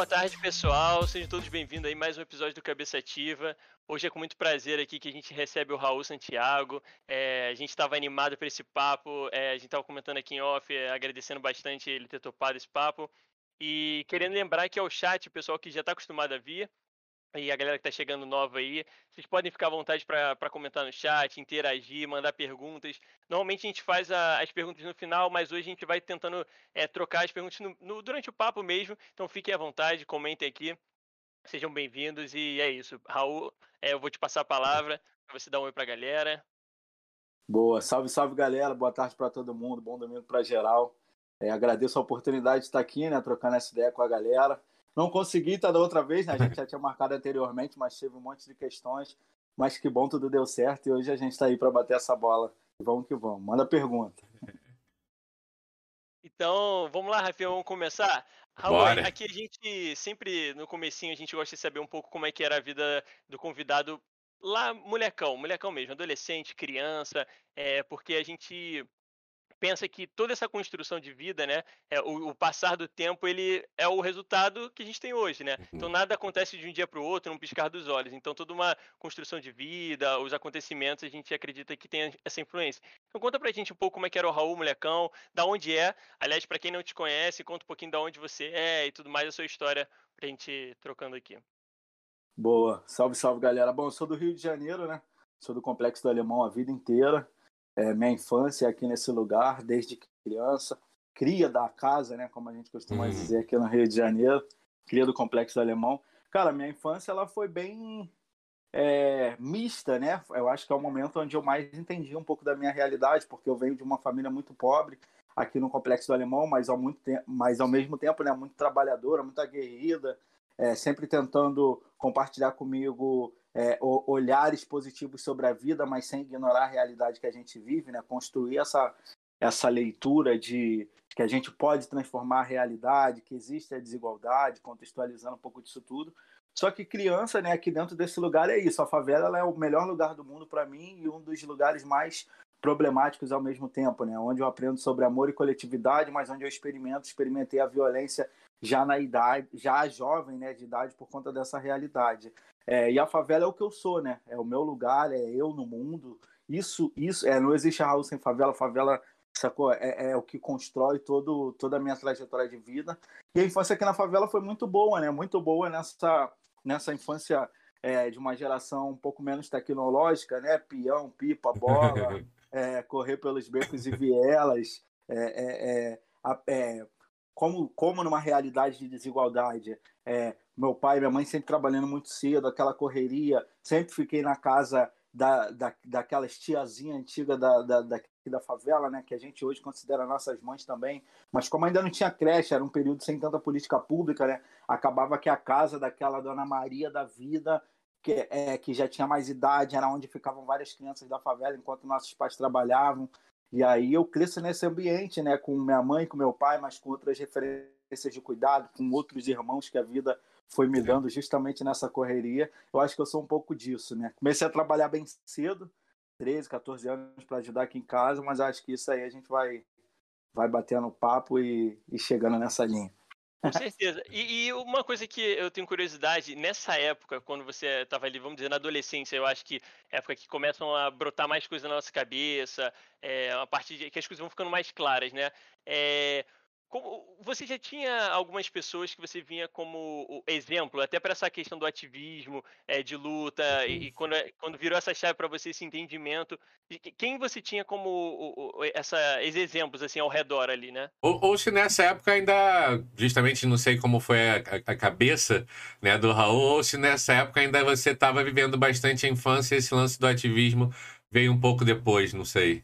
Boa tarde, pessoal. Sejam todos bem-vindos aí a mais um episódio do Cabeça Ativa. Hoje é com muito prazer aqui que a gente recebe o Raul Santiago. É, a gente estava animado para esse papo, é, a gente estava comentando aqui em off, é, agradecendo bastante ele ter topado esse papo. E querendo lembrar que é o chat, o pessoal que já está acostumado a vir, e a galera que está chegando nova aí, vocês podem ficar à vontade para comentar no chat, interagir, mandar perguntas. Normalmente a gente faz a, as perguntas no final, mas hoje a gente vai tentando é, trocar as perguntas no, no, durante o papo mesmo. Então fiquem à vontade, comentem aqui. Sejam bem-vindos e é isso. Raul, é, eu vou te passar a palavra para você dar um oi para a galera. Boa, salve, salve galera, boa tarde para todo mundo, bom domingo para geral. É, agradeço a oportunidade de estar aqui, né, trocando essa ideia com a galera. Não consegui da outra vez, né? A gente já tinha marcado anteriormente, mas teve um monte de questões. Mas que bom, tudo deu certo e hoje a gente está aí para bater essa bola. Vamos que vamos. Manda pergunta. Então, vamos lá, Rafael, vamos começar? Raul, Bora. aqui a gente sempre, no comecinho, a gente gosta de saber um pouco como é que era a vida do convidado lá, molecão, molecão mesmo, adolescente, criança, é, porque a gente pensa que toda essa construção de vida, né, é, o, o, passar do tempo, ele é o resultado que a gente tem hoje, né? Então, uhum. Então nada acontece de um dia para o outro, num piscar dos olhos. Então toda uma construção de vida, os acontecimentos, a gente acredita que tem essa influência. Então conta pra gente um pouco como é que era o Raul Molecão, da onde é. Aliás, para quem não te conhece, conta um pouquinho da onde você é e tudo mais, a sua história pra gente ir trocando aqui. Boa, salve, salve galera. Bom, eu sou do Rio de Janeiro, né? Sou do Complexo do Alemão a vida inteira é, minha infância aqui nesse lugar, desde criança, cria da casa, né, como a gente costuma uhum. dizer aqui no Rio de Janeiro, cria do Complexo do Alemão. Cara, minha infância ela foi bem é, mista, né? Eu acho que é o momento onde eu mais entendi um pouco da minha realidade, porque eu venho de uma família muito pobre aqui no Complexo do Alemão, mas ao, muito tempo, mas ao mesmo tempo, né, muito trabalhadora, muito aguerrida, é, sempre tentando compartilhar comigo é, olhares positivos sobre a vida, mas sem ignorar a realidade que a gente vive, né? construir essa, essa leitura de que a gente pode transformar a realidade, que existe a desigualdade, contextualizando um pouco disso tudo. Só que criança, né, aqui dentro desse lugar é isso. A favela é o melhor lugar do mundo para mim e um dos lugares mais problemáticos ao mesmo tempo, né? Onde eu aprendo sobre amor e coletividade, mas onde eu experimento, experimentei a violência já na idade, já jovem, né, de idade por conta dessa realidade. É, e a favela é o que eu sou, né? É o meu lugar, é eu no mundo. Isso, isso, é, não existe Raul sem favela. Favela, sacou? É, é o que constrói todo, toda a minha trajetória de vida. E a infância aqui na favela foi muito boa, né? Muito boa nessa, nessa infância é, de uma geração um pouco menos tecnológica, né? Peão, pipa, bola, é, correr pelos becos e vielas, é, é, é como, como numa realidade de desigualdade. É, meu pai e minha mãe sempre trabalhando muito cedo, aquela correria, sempre fiquei na casa da, da, daquelas tiazinha antiga da, da, da, da favela, né, que a gente hoje considera nossas mães também, mas como ainda não tinha creche, era um período sem tanta política pública, né, acabava que a casa daquela Dona Maria da Vida, que, é, que já tinha mais idade, era onde ficavam várias crianças da favela enquanto nossos pais trabalhavam, e aí eu cresço nesse ambiente, né, com minha mãe, com meu pai, mas com outras referências de cuidado, com outros irmãos que a vida foi me dando justamente nessa correria. Eu acho que eu sou um pouco disso, né? Comecei a trabalhar bem cedo, 13, 14 anos para ajudar aqui em casa, mas acho que isso aí a gente vai vai batendo papo e, e chegando nessa linha. Com certeza. E, e, uma coisa que eu tenho curiosidade, nessa época, quando você estava ali, vamos dizer, na adolescência, eu acho que é época que começam a brotar mais coisas na nossa cabeça, é, a partir de que as coisas vão ficando mais claras, né? É, como, você já tinha algumas pessoas que você vinha como exemplo, até para essa questão do ativismo, é, de luta, e, e, quando, é, quando virou essa chave para você, esse entendimento, quem você tinha como o, o, essa, esses exemplos assim ao redor ali, né? Ou, ou, se nessa época ainda, justamente não sei como foi a, a, cabeça né, do Raul, ou se nessa época ainda você estava vivendo bastante a infância e esse lance do ativismo veio um pouco depois, não sei.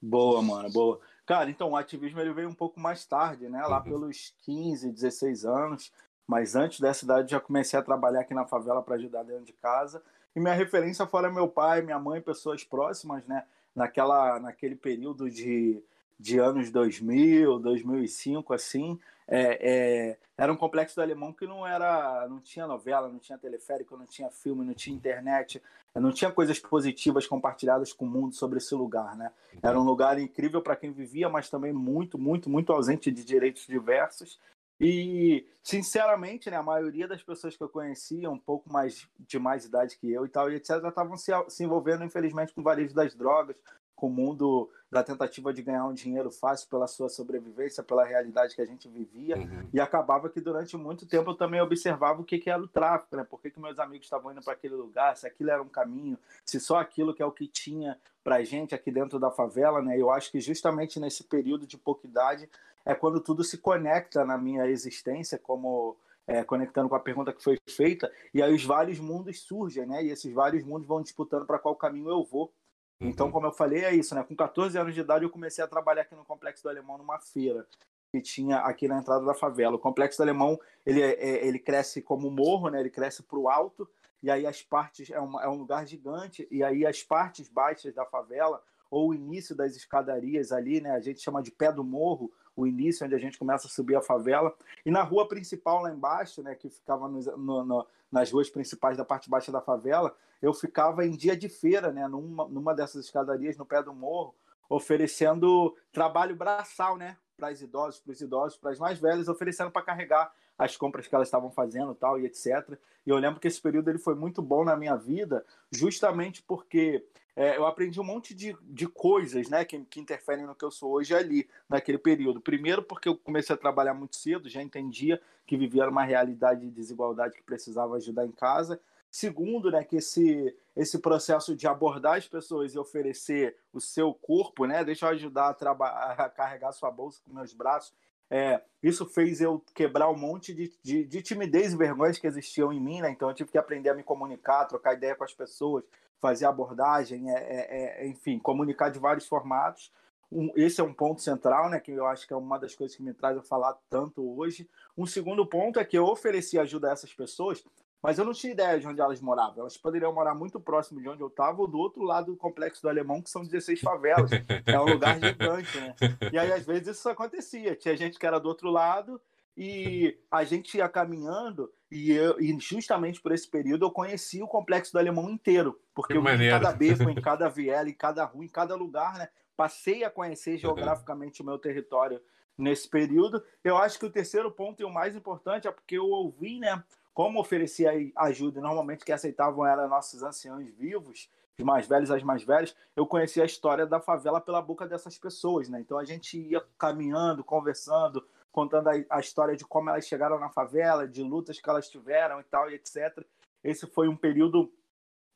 Boa, mano, boa. Cara, então o ativismo ele veio um pouco mais tarde, né? Lá uhum. pelos 15, 16 anos. Mas antes dessa idade já comecei a trabalhar aqui na favela para ajudar dentro de casa. E minha referência fora meu pai, minha mãe, pessoas próximas, né? Naquela, naquele período de, de anos 2000, 2005, assim, é, é, era um complexo do alemão que não era, não tinha novela, não tinha teleférico, não tinha filme, não tinha internet, não tinha coisas positivas compartilhadas com o mundo sobre esse lugar, né? Era um lugar incrível para quem vivia, mas também muito, muito, muito ausente de direitos diversos. E, sinceramente, né, a maioria das pessoas que eu conhecia, um pouco mais de mais idade que eu e tal, e etc., estavam se, se envolvendo, infelizmente, com o varejo das drogas, com o mundo da tentativa de ganhar um dinheiro fácil pela sua sobrevivência, pela realidade que a gente vivia. Uhum. E acabava que durante muito tempo eu também observava o que, que era o tráfico, né? Por que, que meus amigos estavam indo para aquele lugar, se aquilo era um caminho, se só aquilo que é o que tinha para gente aqui dentro da favela, né? Eu acho que justamente nesse período de pouca idade é quando tudo se conecta na minha existência, como é, conectando com a pergunta que foi feita, e aí os vários mundos surgem, né? E esses vários mundos vão disputando para qual caminho eu vou. Então, uhum. como eu falei, é isso, né? Com 14 anos de idade, eu comecei a trabalhar aqui no Complexo do Alemão, numa feira que tinha aqui na entrada da favela. O Complexo do Alemão, ele, é, é ele cresce como morro, né? Ele cresce para o alto, e aí as partes... É, uma, é um lugar gigante, e aí as partes baixas da favela, ou o início das escadarias ali, né? A gente chama de pé do morro, o início onde a gente começa a subir a favela. E na rua principal lá embaixo, né? Que ficava no, no, no nas ruas principais da parte baixa da favela, eu ficava em dia de feira, né, numa, numa dessas escadarias no pé do morro, oferecendo trabalho braçal, né, para os idosos, para os idosos, para as mais velhas, oferecendo para carregar as compras que elas estavam fazendo, tal e etc. E eu lembro que esse período ele foi muito bom na minha vida, justamente porque é, eu aprendi um monte de, de coisas, né, que, que interferem no que eu sou hoje ali, naquele período. Primeiro, porque eu comecei a trabalhar muito cedo, já entendia que vivia uma realidade de desigualdade que precisava ajudar em casa. Segundo, né, que esse, esse processo de abordar as pessoas e oferecer o seu corpo, né, deixa eu ajudar a, a carregar sua bolsa com meus braços, é, isso fez eu quebrar um monte de, de, de, timidez e vergonhas que existiam em mim, né? Então eu tive que aprender a me comunicar, trocar ideia com as pessoas, fazer abordagem, é, é, é enfim, comunicar de vários formatos. Um, esse é um ponto central, né, que eu acho que é uma das coisas que me traz a falar tanto hoje. Um segundo ponto é que eu ofereci ajuda a essas pessoas mas eu não tinha ideia de onde elas moravam. Elas poderiam morar muito próximo de onde eu estava ou do outro lado do complexo do Alemão, que são 16 favelas. é um lugar gigante, né? E aí, às vezes, isso acontecia. Tinha gente que era do outro lado e a gente ia caminhando e, eu, e justamente por esse período eu conheci o complexo do Alemão inteiro. Porque eu em cada beco, em cada viela, em cada rua, em cada lugar, né? Passei a conhecer geograficamente o meu território nesse período. Eu acho que o terceiro ponto e o mais importante é porque eu ouvi, né? como oferecia ajuda, normalmente que aceitavam eram nossos anciãos vivos, os mais velhos, as mais velhas, eu conhecia a história da favela pela boca dessas pessoas, né? Então a gente ia caminhando, conversando, contando a, a história de como elas chegaram na favela, de lutas que elas tiveram e tal, e etc. Esse foi um período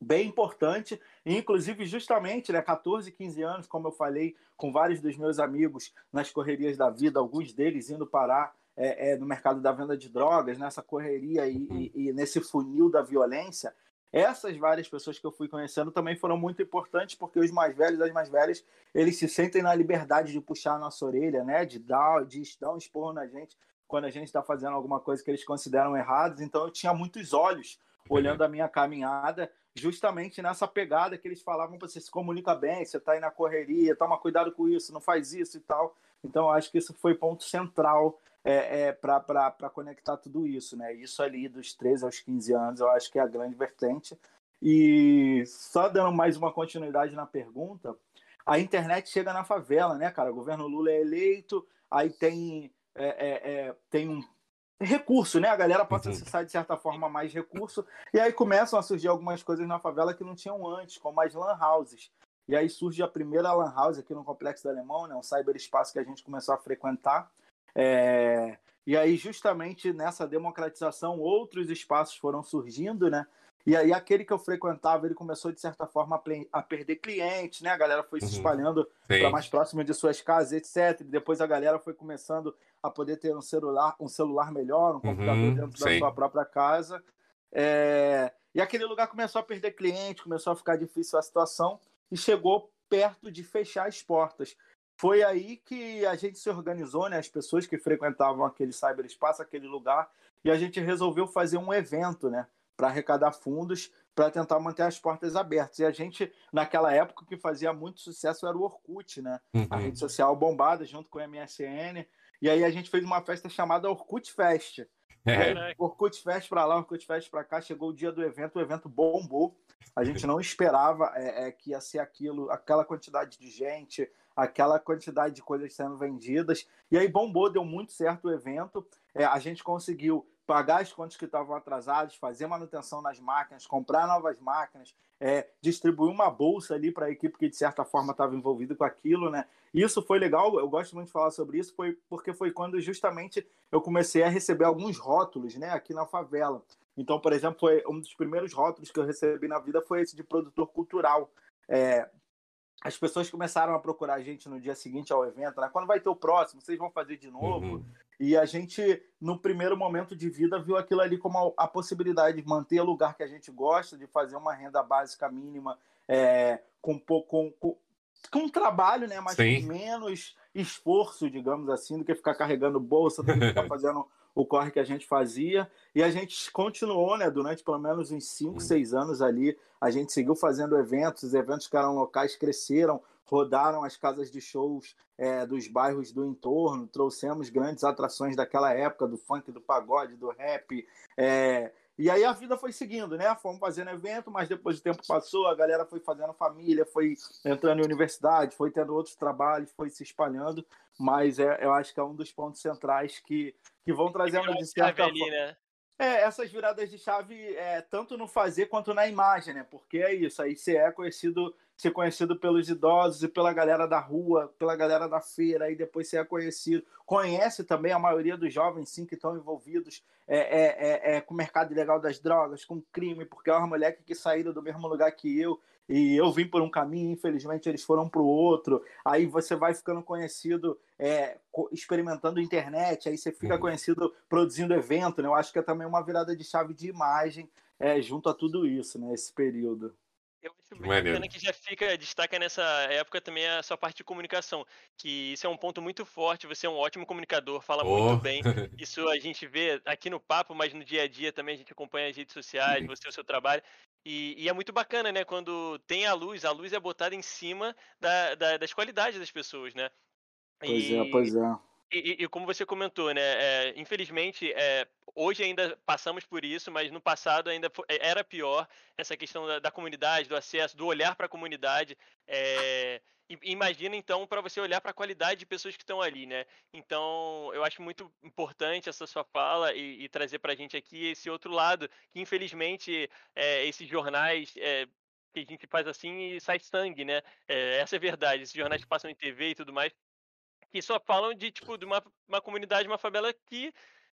bem importante, inclusive justamente, né, 14, 15 anos, como eu falei, com vários dos meus amigos nas correrias da vida, alguns deles indo parar é, é, no mercado da venda de drogas, nessa correria e, e, e, nesse funil da violência, essas várias pessoas que eu fui conhecendo também foram muito importantes, porque os mais velhos as mais velhas, eles se sentem na liberdade de puxar a nossa orelha, né? de, dar, de dar um esporro na gente quando a gente está fazendo alguma coisa que eles consideram errados. Então eu tinha muitos olhos olhando a minha caminhada, justamente nessa pegada que eles falavam: você se comunica bem, você está aí na correria, toma cuidado com isso, não faz isso e tal. Então, acho que isso foi ponto central é, é, para conectar tudo isso, né? Isso ali dos 13 aos 15 anos, eu acho que é a grande vertente. E só dando mais uma continuidade na pergunta, a internet chega na favela, né, cara? O governo Lula é eleito, aí tem, é, é, é tem um recurso, né? A galera pode uhum. acessar de certa forma mais recurso, e aí começam a surgir algumas coisas na favela que não tinham antes, como as lan houses. E aí surge a primeira lan house aqui no Complexo do Alemão, né? um cyberespaço que a gente começou a frequentar, é, e aí, justamente nessa democratização, outros espaços foram surgindo, né? E aí, aquele que eu frequentava, ele começou, de certa forma, a perder clientes, né? A galera foi se uhum. espalhando para mais próximo de suas casas, etc. E depois a galera foi começando a poder ter um celular, um celular melhor, um computador uhum. dentro da sua própria casa. É... E aquele lugar começou a perder cliente, começou a ficar difícil a situação e chegou perto de fechar as portas foi aí que a gente se organizou, né? As pessoas que frequentavam aquele cyberespaço, aquele lugar, e a gente resolveu fazer um evento, né? Para arrecadar fundos, para tentar manter as portas abertas. E a gente, naquela época, que fazia muito sucesso era o Orkut, né? Uhum. A rede social bombada junto com o MSN. E aí a gente fez uma festa chamada Orkut Fest. É. Orkut Fest para lá, Orkut Fest para cá. Chegou o dia do evento, o evento bombou. A gente não esperava é, é, que ia ser aquilo, aquela quantidade de gente, aquela quantidade de coisas sendo vendidas. E aí bombou, deu muito certo o evento. é, a gente conseguiu pagar as contas que estavam atrasadas, fazer manutenção nas máquinas, comprar novas máquinas, é, distribuir uma bolsa ali para a equipe que de certa forma estava envolvida com aquilo, né? Isso foi legal, eu gosto muito de falar sobre isso, foi porque foi quando justamente eu comecei a receber alguns rótulos, né, aqui na favela. Então, por exemplo, foi um dos primeiros rótulos que eu recebi na vida foi esse de produtor cultural. É, as pessoas começaram a procurar a gente no dia seguinte ao evento, né? Quando vai ter o próximo? Vocês vão fazer de novo? Uhum. E a gente, no primeiro momento de vida, viu aquilo ali como a, a, possibilidade de manter o lugar que a gente gosta, de fazer uma renda básica mínima é, com, com, com, com trabalho, né? Mas Sim. com menos esforço, digamos assim, do que ficar carregando bolsa, do que ficar fazendo o corre que a gente fazia. E a gente continuou, né? Durante pelo menos uns 5, 6 uhum. anos ali, a gente seguiu fazendo eventos, os eventos que eram locais cresceram, rodaram as casas de shows é, dos bairros do entorno, trouxemos grandes atrações daquela época, do funk, do pagode, do rap. É, e aí a vida foi seguindo, né? Fomos fazendo evento, mas depois o tempo passou, a galera foi fazendo família, foi entrando em universidade, foi tendo outros trabalhos, foi se espalhando. Mas é, eu acho que é um dos pontos centrais que, que vão trazendo de certa forma. Né? É, essas viradas de chave, é, tanto no fazer quanto na imagem, né? Porque é isso, aí você é conhecido, ser conhecido pelos idosos e pela galera da rua, pela galera da feira, aí depois você é conhecido. Conhece também a maioria dos jovens, sim, que estão envolvidos é, é, é, é com o mercado ilegal das drogas, com crime, porque é uma moleque que saíram do mesmo lugar que eu, e eu vim por um caminho, infelizmente eles foram para o outro. Aí você vai ficando conhecido é, experimentando internet, aí você fica uhum. conhecido produzindo evento. Né? Eu acho que é também uma virada de chave de imagem é, junto a tudo isso, né? esse período. Eu acho bem bacana que já fica, destaca nessa época também a sua parte de comunicação, que isso é um ponto muito forte, você é um ótimo comunicador, fala oh. muito bem, isso a gente vê aqui no papo, mas no dia a dia também a gente acompanha as redes sociais, você, o seu trabalho, e, e, é muito bacana, né? Quando tem a luz, a luz é botada em cima da, da, das qualidades das pessoas, né? Pois e, é, pois é. E, e, como você comentou, né? É, infelizmente, é, hoje ainda passamos por isso, mas no passado ainda foi, era pior essa questão da, da, comunidade, do acesso, do olhar para a comunidade. É, imagina então para você olhar para a qualidade de pessoas que estão ali, né? Então eu acho muito importante essa sua fala e, e trazer para a gente aqui esse outro lado que infelizmente é, esses jornais é, que a gente faz assim e sai sangue, né? É, essa é a verdade. Esses jornais que passam em TV e tudo mais que só falam de tipo de uma, uma comunidade, uma favela que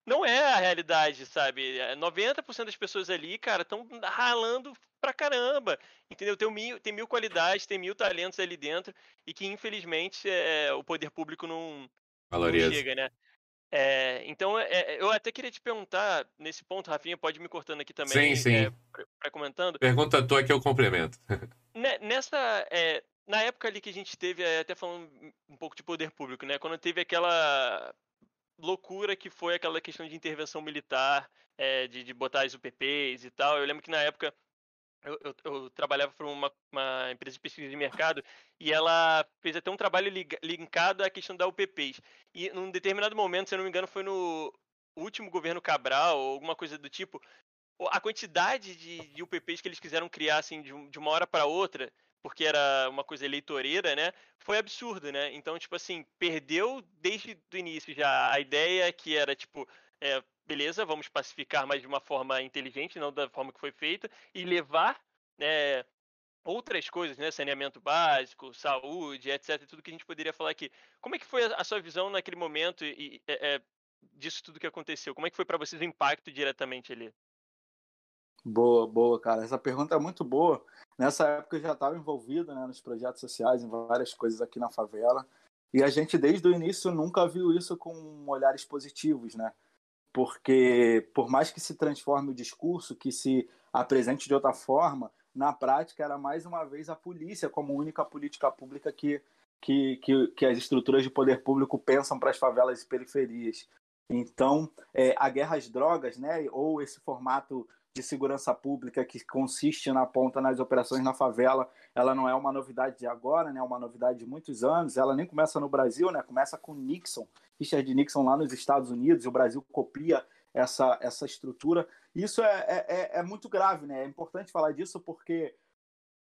não é a realidade, sabe? 90% das pessoas ali, cara, estão ralando pra caramba, entendeu? Tem mil, tem mil qualidades, tem mil talentos ali dentro e que, infelizmente, é, o poder público não, não chega, né? É, então, é, eu até queria te perguntar, nesse ponto, Rafinha, pode me cortando aqui também. Sim, sim. É, comentando. Pergunta tua que eu complemento. Nessa, é, na época ali que a gente teve, até falando um pouco de poder público, né? Quando teve aquela loucura que foi aquela questão de intervenção militar, é, de, de botar as UPPs e tal. Eu lembro que na época eu, eu, eu trabalhava para uma, uma, empresa de pesquisa de mercado e ela fez até um trabalho linkado à questão da UPPs. E num determinado momento, se eu não me engano, foi no último governo Cabral ou alguma coisa do tipo, a quantidade de, de UPPs que eles quiseram criar assim, de, de uma hora para outra porque era uma coisa eleitoreira, né? Foi absurdo, né? Então, tipo assim, perdeu desde o início já a ideia que era, tipo, é, beleza, vamos pacificar, mas de uma forma inteligente, não da forma que foi feita, e levar né, outras coisas, né? Saneamento básico, saúde, etc. Tudo que a gente poderia falar aqui. Como é que foi a sua visão naquele momento e, e é, disso tudo que aconteceu? Como é que foi para vocês o impacto diretamente ali? Boa, boa, cara. Essa pergunta é muito boa. Nessa época eu já estava envolvido né, nos projetos sociais, em várias coisas aqui na favela. E a gente, desde o início, nunca viu isso com olhares positivos, né? Porque, por mais que se transforme o discurso, que se apresente de outra forma, na prática era mais uma vez a polícia como única política pública que, que, que, que as estruturas de poder público pensam para as favelas e periferias. Então, é, a guerra às drogas, né, ou esse formato de segurança pública que consiste na ponta nas operações na favela, ela não é uma novidade de agora, né? É uma novidade de muitos anos. Ela nem começa no Brasil, né? Começa com Nixon, Richard Nixon lá nos Estados Unidos, o Brasil copia essa, essa estrutura. Isso é, é, é, é muito grave, né? É importante falar disso porque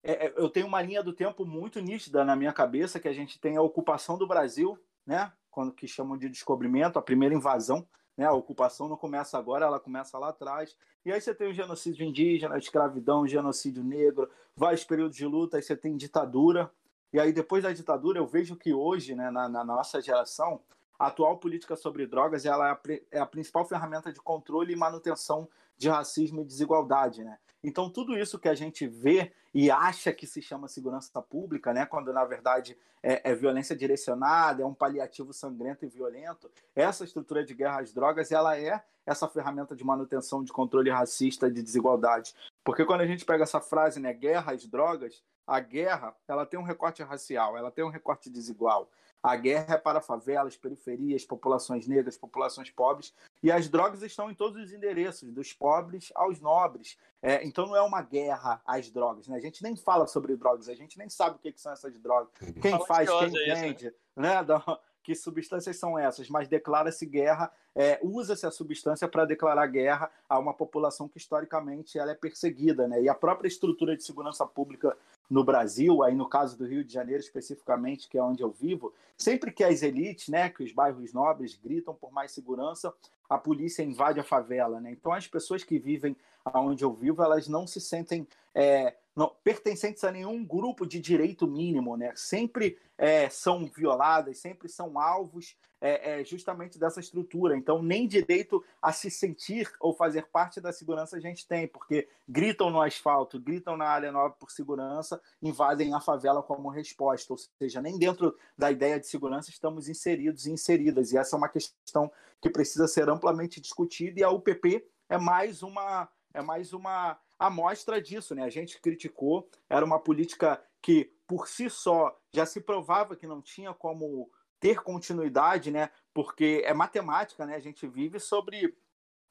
é, é, eu tenho uma linha do tempo muito nítida na minha cabeça que a gente tem a ocupação do Brasil, né? Quando que chamam de descobrimento, a primeira invasão né? A ocupação não começa agora, ela começa lá atrás. E aí você tem o genocídio indígena, a escravidão, o genocídio negro, vários períodos de luta, aí você tem ditadura. E aí depois da ditadura eu vejo que hoje, né, na, na nossa geração, a atual política sobre drogas ela é a, é a principal ferramenta de controle e manutenção de racismo e desigualdade, né? Então, tudo isso que a gente vê e acha que se chama segurança pública, né, quando na verdade é, é, violência direcionada, é um paliativo sangrento e violento, essa estrutura de guerra às drogas, ela é essa ferramenta de manutenção de controle racista de desigualdade. Porque quando a gente pega essa frase, né, guerra às drogas, a guerra, ela tem um recorte racial, ela tem um recorte desigual. A guerra é para favelas, periferias, populações negras, populações pobres, e as drogas estão em todos os endereços, dos pobres aos nobres. É, então não é uma guerra às drogas, né? A gente nem fala sobre drogas, a gente nem sabe o que, são essas drogas, uhum. quem faz, quem vende, né? né? que substâncias são essas, mas declara-se guerra, é, usa-se a substância para declarar guerra a uma população que historicamente ela é perseguida, né? E a própria estrutura de segurança pública no Brasil, aí no caso do Rio de Janeiro especificamente, que é onde eu vivo, sempre que as elites, né, que os bairros nobres gritam por mais segurança, a polícia invade a favela, né? Então as pessoas que vivem aonde eu vivo, elas não se sentem é, não, pertencentes a nenhum grupo de direito mínimo, né? Sempre é, são violadas, sempre são alvos é, é, justamente dessa estrutura. Então, nem direito a se sentir ou fazer parte da segurança a gente tem, porque gritam no asfalto, gritam na área nova por segurança, invadem a favela como resposta. Ou seja, nem dentro da ideia de segurança estamos inseridos e inseridas. E essa é uma questão que precisa ser amplamente discutida, e a UPP é mais uma é mais uma amostra disso, né? A gente criticou, era uma política que por si só já se provava que não tinha como ter continuidade, né? Porque é matemática, né? A gente vive sobre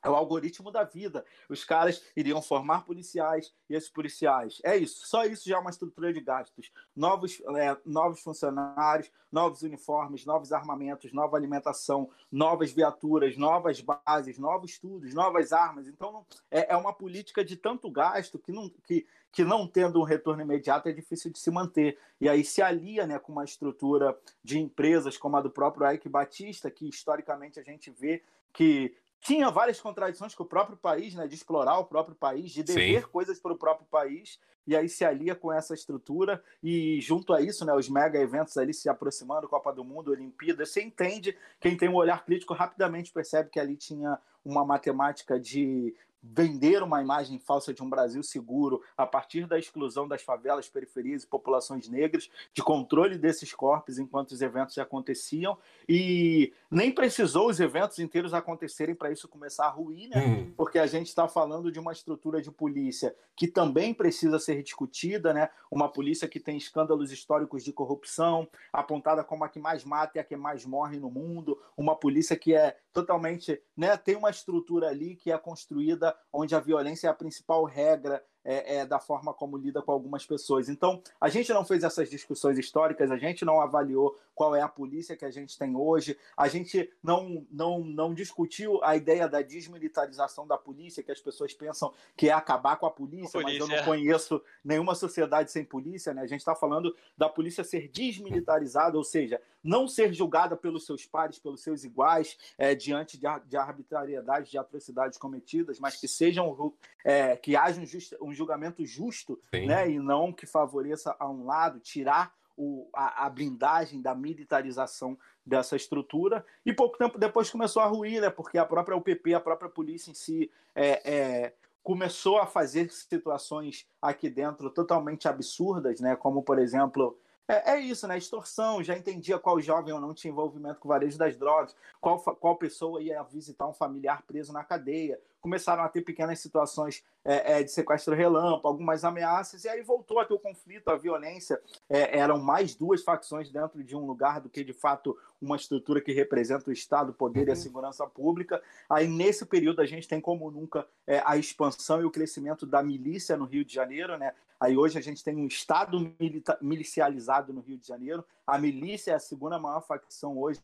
é o algoritmo da vida. Os caras iriam formar policiais e esses policiais. É isso. Só isso já é uma estrutura de gastos. Novos, é, novos funcionários, novos uniformes, novos armamentos, nova alimentação, novas viaturas, novas bases, novos estudos, novas armas. Então, é, é uma política de tanto gasto que não, que, que não tendo um retorno imediato é difícil de se manter. E aí se alia né, com uma estrutura de empresas como a do próprio Ike Batista, que historicamente a gente vê que tinha várias contradições com o próprio país, né, de explorar o próprio país, de dever Sim. coisas para o próprio país, e aí se alia com essa estrutura, e junto a isso, né, os mega eventos ali se aproximando, Copa do Mundo, Olimpíada, você entende, quem tem um olhar crítico rapidamente percebe que ali tinha uma matemática de vender uma imagem falsa de um Brasil seguro a partir da exclusão das favelas, periferias e populações negras, de controle desses corpos enquanto os eventos aconteciam e nem precisou os eventos inteiros acontecerem para isso começar a ruir, né? Hum. Porque a gente está falando de uma estrutura de polícia que também precisa ser discutida, né? Uma polícia que tem escândalos históricos de corrupção, apontada como a que mais mata e a que mais morre no mundo, uma polícia que é totalmente, né? Tem uma estrutura ali que é construída onde a violência é a principal regra é, é, da forma como lida com algumas pessoas. Então, a gente não fez essas discussões históricas, a gente não avaliou qual é a polícia que a gente tem hoje, a gente não, não, não discutiu a ideia da desmilitarização da polícia, que as pessoas pensam que é acabar com a polícia, polícia mas eu não é. conheço nenhuma sociedade sem polícia, né? A gente está falando da polícia ser desmilitarizada, ou seja, não ser julgada pelos seus pares, pelos seus iguais, é, diante de, de arbitrariedade, de atrocidades cometidas, mas que sejam é, que haja um, just, um julgamento justo, né, e não que favoreça a um lado, tirar o, a, a, blindagem da militarização dessa estrutura. E pouco tempo depois começou a ruir, né, porque a própria UPP, a própria polícia em si, é, é, começou a fazer situações aqui dentro totalmente absurdas, né, como, por exemplo, é, é, isso, né? Extorsão, já entendia qual jovem ou não tinha envolvimento com o varejo das drogas, qual, qual pessoa ia visitar um familiar preso na cadeia. Começaram a ter pequenas situações é, é, de sequestro relâmpago, algumas ameaças, e aí voltou a ter o conflito, a violência. É, eram mais duas facções dentro de um lugar do que, de fato, uma estrutura que representa o Estado, o poder e a uhum. segurança pública. Aí, nesse período, a gente tem como nunca é, a expansão e o crescimento da milícia no Rio de Janeiro, né? Aí hoje a gente tem um Estado milicializado no Rio de Janeiro. A milícia é a segunda maior facção hoje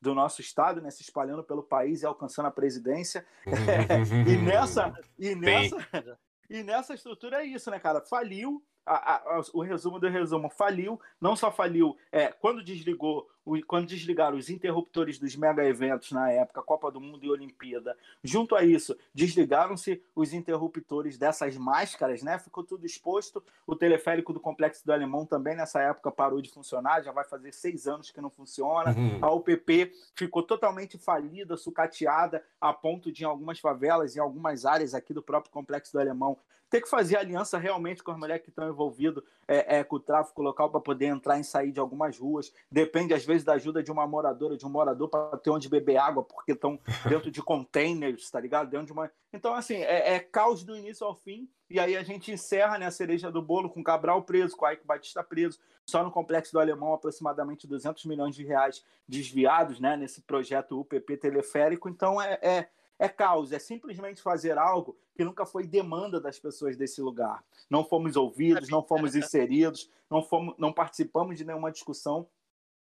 do nosso estado, né, se espalhando pelo país e alcançando a presidência. e nessa e nessa e nessa estrutura é isso, né, cara? Faliu a, a, o resumo do resumo faliu, não só faliu é, quando desligou quando desligaram os interruptores dos mega eventos na época, Copa do Mundo e Olimpíada, junto a isso, desligaram-se os interruptores dessas máscaras, né? Ficou tudo exposto. O teleférico do Complexo do Alemão também nessa época parou de funcionar, já vai fazer seis anos que não funciona. Uhum. A UPP ficou totalmente falida, sucateada, a ponto de, em algumas favelas, em algumas áreas aqui do próprio Complexo do Alemão, ter que fazer aliança realmente com as mulheres que estão envolvidas é, é, com o tráfico local para poder entrar e sair de algumas ruas. Depende, às vezes, da ajuda de uma moradora, de um morador, para ter onde beber água, porque estão dentro de containers, tá ligado? Dentro de uma... Então, assim, é, é caos do início ao fim. E aí a gente encerra né, a cereja do bolo com Cabral preso, com Ike Batista preso. Só no Complexo do Alemão, aproximadamente 200 milhões de reais desviados né, nesse projeto UPP teleférico. Então, é, é é caos, é simplesmente fazer algo que nunca foi demanda das pessoas desse lugar. Não fomos ouvidos, não fomos inseridos, não, fomos, não participamos de nenhuma discussão.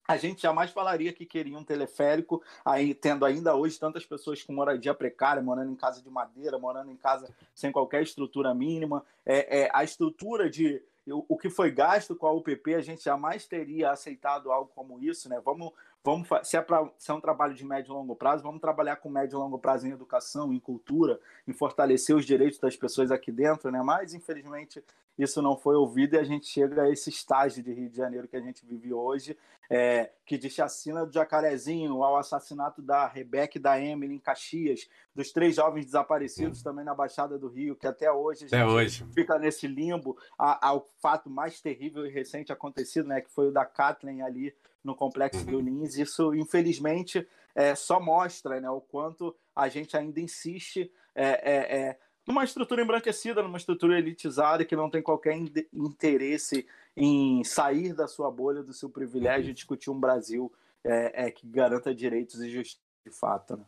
A gente jamais falaria que queria um teleférico, aí, tendo ainda hoje tantas pessoas com moradia precária, morando em casa de madeira, morando em casa sem qualquer estrutura mínima. É, é a estrutura de, o que foi gasto com a UPP, a gente jamais teria aceitado algo como isso, né? Vamos Vamos, se, é pra, se é um trabalho de médio e longo prazo, vamos trabalhar com médio e longo prazo em educação, em cultura, em fortalecer os direitos das pessoas aqui dentro, né? Mas, infelizmente, isso não foi ouvido e a gente chega a esse estágio de Rio de Janeiro que a gente vive hoje, é, que de chacina do Jacarezinho ao assassinato da Rebeca e da Emily em Caxias, dos três jovens desaparecidos uhum. também na Baixada do Rio, que até hoje a gente hoje. fica nesse limbo, ao fato mais terrível e recente acontecido, né, que foi o da Kathleen ali no complexo do Lins. Isso, infelizmente, é, só mostra né, o quanto a gente ainda insiste é, é, é, numa estrutura embranquecida, numa estrutura elitizada que não tem qualquer interesse em sair da sua bolha, do seu privilégio e discutir um Brasil é, é, que garanta direitos e justiça de fato. Né?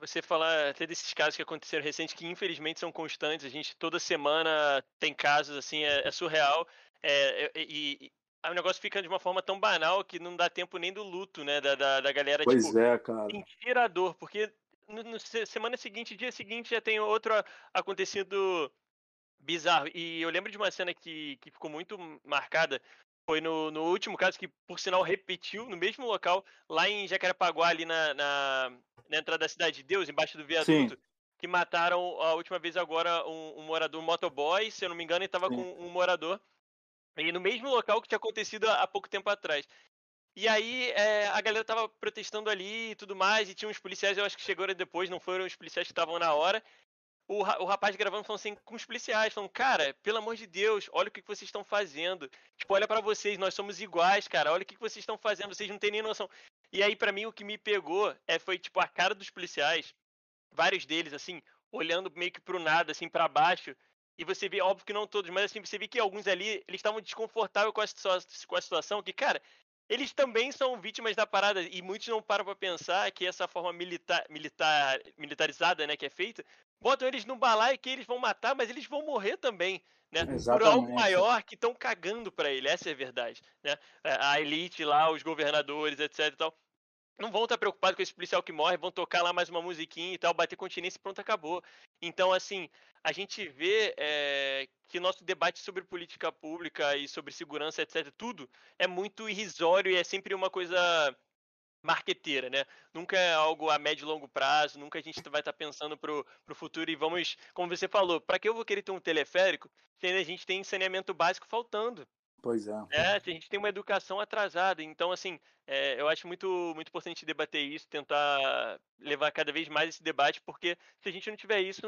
você falar até desses casos que aconteceram recentes, que infelizmente são constantes, a gente toda semana tem casos assim, é, é surreal. É, e, o negócio fica de uma forma tão banal que não dá tempo nem do luto, né? Da, da, da galera, pois tipo, é, cara. sentir a dor, porque no, no, semana seguinte, dia seguinte, já tem outro acontecido bizarro. E eu lembro de uma cena que, que ficou muito marcada. Foi no, no último caso, que por sinal repetiu no mesmo local, lá em Jacarepaguá, ali na, na, na entrada da Cidade de Deus, embaixo do viaduto. Sim. Que mataram a última vez agora um, um morador, um motoboy, se eu não me engano, e tava Sim. com um morador. E no mesmo local que tinha acontecido há pouco tempo atrás. E aí é, a galera tava protestando ali e tudo mais, e tinha uns policiais, eu acho que chegaram depois, não foram os policiais que estavam na hora. O, o rapaz gravando falando assim com os policiais, falando, cara, pelo amor de Deus, olha o que, que vocês estão fazendo. Tipo, olha para vocês, nós somos iguais, cara, olha o que, que vocês estão fazendo, vocês não têm nem noção. E aí, para mim, o que me pegou é, foi, tipo, a cara dos policiais, vários deles, assim, olhando meio que pro nada, assim, para baixo, e você vê, óbvio que não todos, mas assim, você vê que alguns ali, eles estavam desconfortáveis com a, com a situação, que, cara, eles também são vítimas da parada, e muitos não param pra pensar que essa forma militar, militar, militarizada, né, que é feita, botam eles no balaio que eles vão matar, mas eles vão morrer também, né? Exatamente. Por algo maior que estão cagando para ele, essa é a verdade, né? A elite lá, os governadores, etc e tal não vão estar preocupados com esse policial que morre, vão tocar lá mais uma musiquinha e tal, bater continência e pronto, acabou. Então, assim, a gente vê é, que nosso debate sobre política pública e sobre segurança, etc., tudo é muito irrisório e é sempre uma coisa marqueteira, né? Nunca é algo a médio e longo prazo, nunca a gente vai estar pensando pro, pro futuro e vamos, como você falou, para que eu vou querer ter um teleférico se a gente tem saneamento básico faltando? Pois é. É, a gente tem uma educação atrasada. Então, assim, é, eu acho muito, muito importante debater isso, tentar levar cada vez mais esse debate, porque se a gente não tiver isso,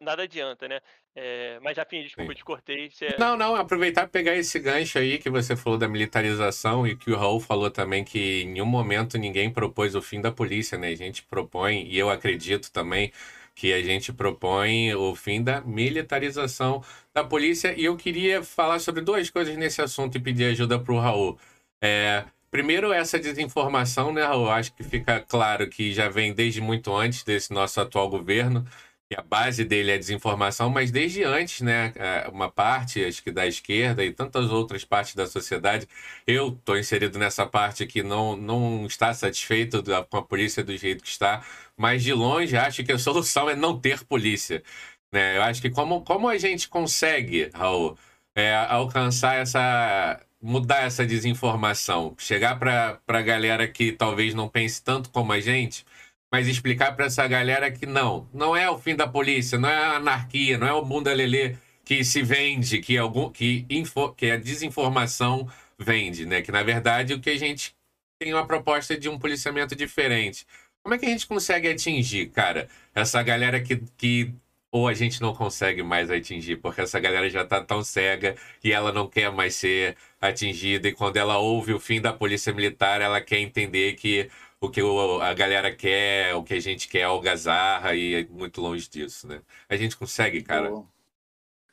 nada adianta, né? É, mas já, fim, desculpa, eu te cortei. Você... Não, não, aproveitar e pegar esse gancho aí que você falou da militarização e que o Raul falou também que em nenhum momento ninguém propôs o fim da polícia, né? A gente propõe, e eu acredito também, que a gente propõe o fim da militarização da polícia. E eu queria falar sobre duas coisas nesse assunto e pedir ajuda para o Raul. É, primeiro, essa desinformação, né, Raul? Acho que fica claro que já vem desde muito antes desse nosso atual governo que a base dele é desinformação, mas desde antes, né, é, uma parte, acho que da esquerda e tantas outras partes da sociedade, eu estou inserido nessa parte que não, não está satisfeito com a polícia do jeito que está, mas de longe acho que a solução é não ter polícia. Né? Eu acho que como, como a gente consegue, Raul, é, alcançar essa, mudar essa desinformação, chegar para a galera que talvez não pense tanto como a gente, mas explicar para essa galera que não, não é o fim da polícia, não é a anarquia, não é o mundo alelê que se vende, que algum que info, que a desinformação vende, né? Que na verdade o que a gente tem uma proposta de um policiamento diferente. Como é que a gente consegue atingir, cara, essa galera que, que ou a gente não consegue mais atingir, porque essa galera já tá tão cega e ela não quer mais ser atingida, e quando ela ouve o fim da polícia militar, ela quer entender que o que a galera quer, o que a gente quer é algazarra, e é muito longe disso, né? A gente consegue, cara.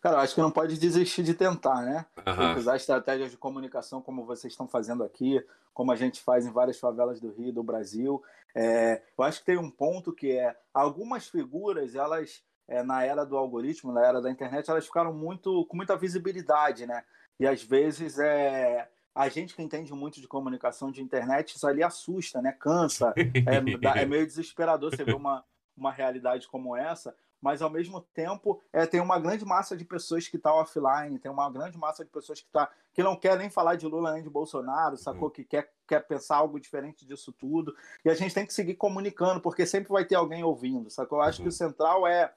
Cara, eu acho que não pode desistir de tentar, né? Uhum. Usar estratégias de comunicação como vocês estão fazendo aqui, como a gente faz em várias favelas do Rio, do Brasil. É, eu acho que tem um ponto que é algumas figuras, elas é, na era do algoritmo, na era da internet, elas ficaram muito com muita visibilidade, né? E às vezes é a gente que entende muito de comunicação de internet, isso ali assusta, né? Cansa, é, é meio desesperador você ver uma, uma realidade como essa mas ao mesmo tempo é, tem uma grande massa de pessoas que está offline, tem uma grande massa de pessoas que, tá, que não quer nem falar de Lula nem de Bolsonaro, sacou? Uhum. Que quer, quer pensar algo diferente disso tudo. E a gente tem que seguir comunicando, porque sempre vai ter alguém ouvindo, sacou? Eu acho uhum. que o uhum. central é,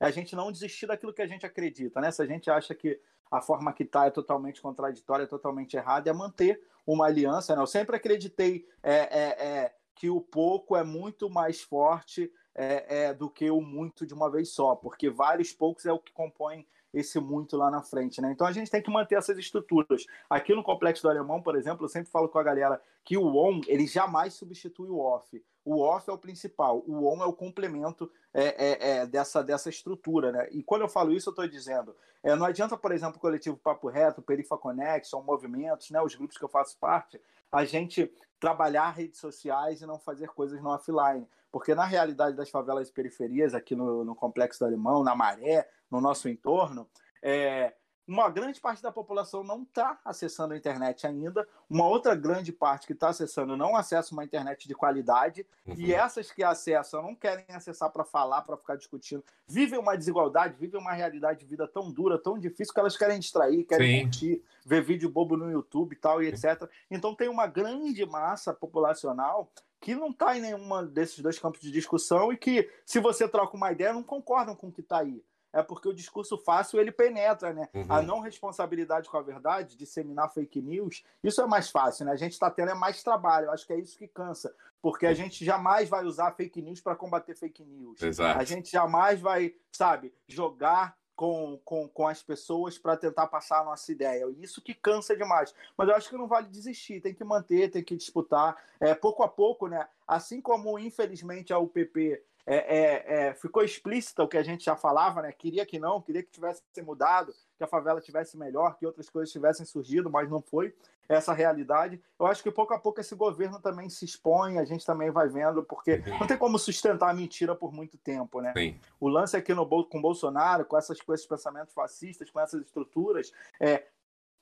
é a gente não desistir daquilo que a gente acredita, né? Se a gente acha que a forma que está é totalmente contraditória, é totalmente errada, é manter uma aliança. Né? Eu sempre acreditei é, é, é, que o pouco é muito mais forte é, é, do que o muito de uma vez só, porque vários poucos é o que compõe esse muito lá na frente, né? Então a gente tem que manter essas estruturas. Aqui no Complexo do Alemão, por exemplo, eu sempre falo com a galera que o on ele jamais substitui o off. O off é o principal, o on é o complemento é, é, é dessa, dessa estrutura, né? E quando eu falo isso, eu estou dizendo, é, não adianta, por exemplo, o coletivo Papo Reto, Perifa Connection, movimentos, né? Os grupos que eu faço parte, a gente trabalhar redes sociais e não fazer coisas no offline porque na realidade das favelas periferias, aqui no, no Complexo do Alemão, na Maré, no nosso entorno, é, uma grande parte da população não está acessando a internet ainda, uma outra grande parte que está acessando não acessa uma internet de qualidade, uhum. e essas que acessam não querem acessar para falar, para ficar discutindo. Vivem uma desigualdade, vivem uma realidade de vida tão dura, tão difícil, que elas querem distrair, querem Sim. curtir, ver vídeo bobo no YouTube e tal, e etc. Então tem uma grande massa populacional que não está em nenhuma desses dois campos de discussão e que, se você troca uma ideia, não concordam com o que está aí. É porque o discurso fácil ele penetra, né? Uhum. A não responsabilidade com a verdade, disseminar fake news, isso é mais fácil, né? A gente está tendo é mais trabalho. Acho que é isso que cansa, porque a gente jamais vai usar fake news para combater fake news. Exato. A gente jamais vai, sabe, jogar com, com, com as pessoas para tentar passar a nossa ideia. Isso que cansa demais. Mas eu acho que não vale desistir, tem que manter, tem que disputar. É, pouco a pouco, né? Assim como, infelizmente, a UPP é, é, é, ficou explícita o que a gente já falava, né? Queria que não, queria que tivesse mudado, que a favela tivesse melhor, que outras coisas tivessem surgido, mas não foi essa realidade. Eu acho que pouco a pouco esse governo também se expõe, a gente também vai vendo, porque uhum. não tem como sustentar a mentira por muito tempo, né? Sim. O lance aqui no com Bolsonaro, com essas com esses pensamentos fascistas, com essas estruturas, é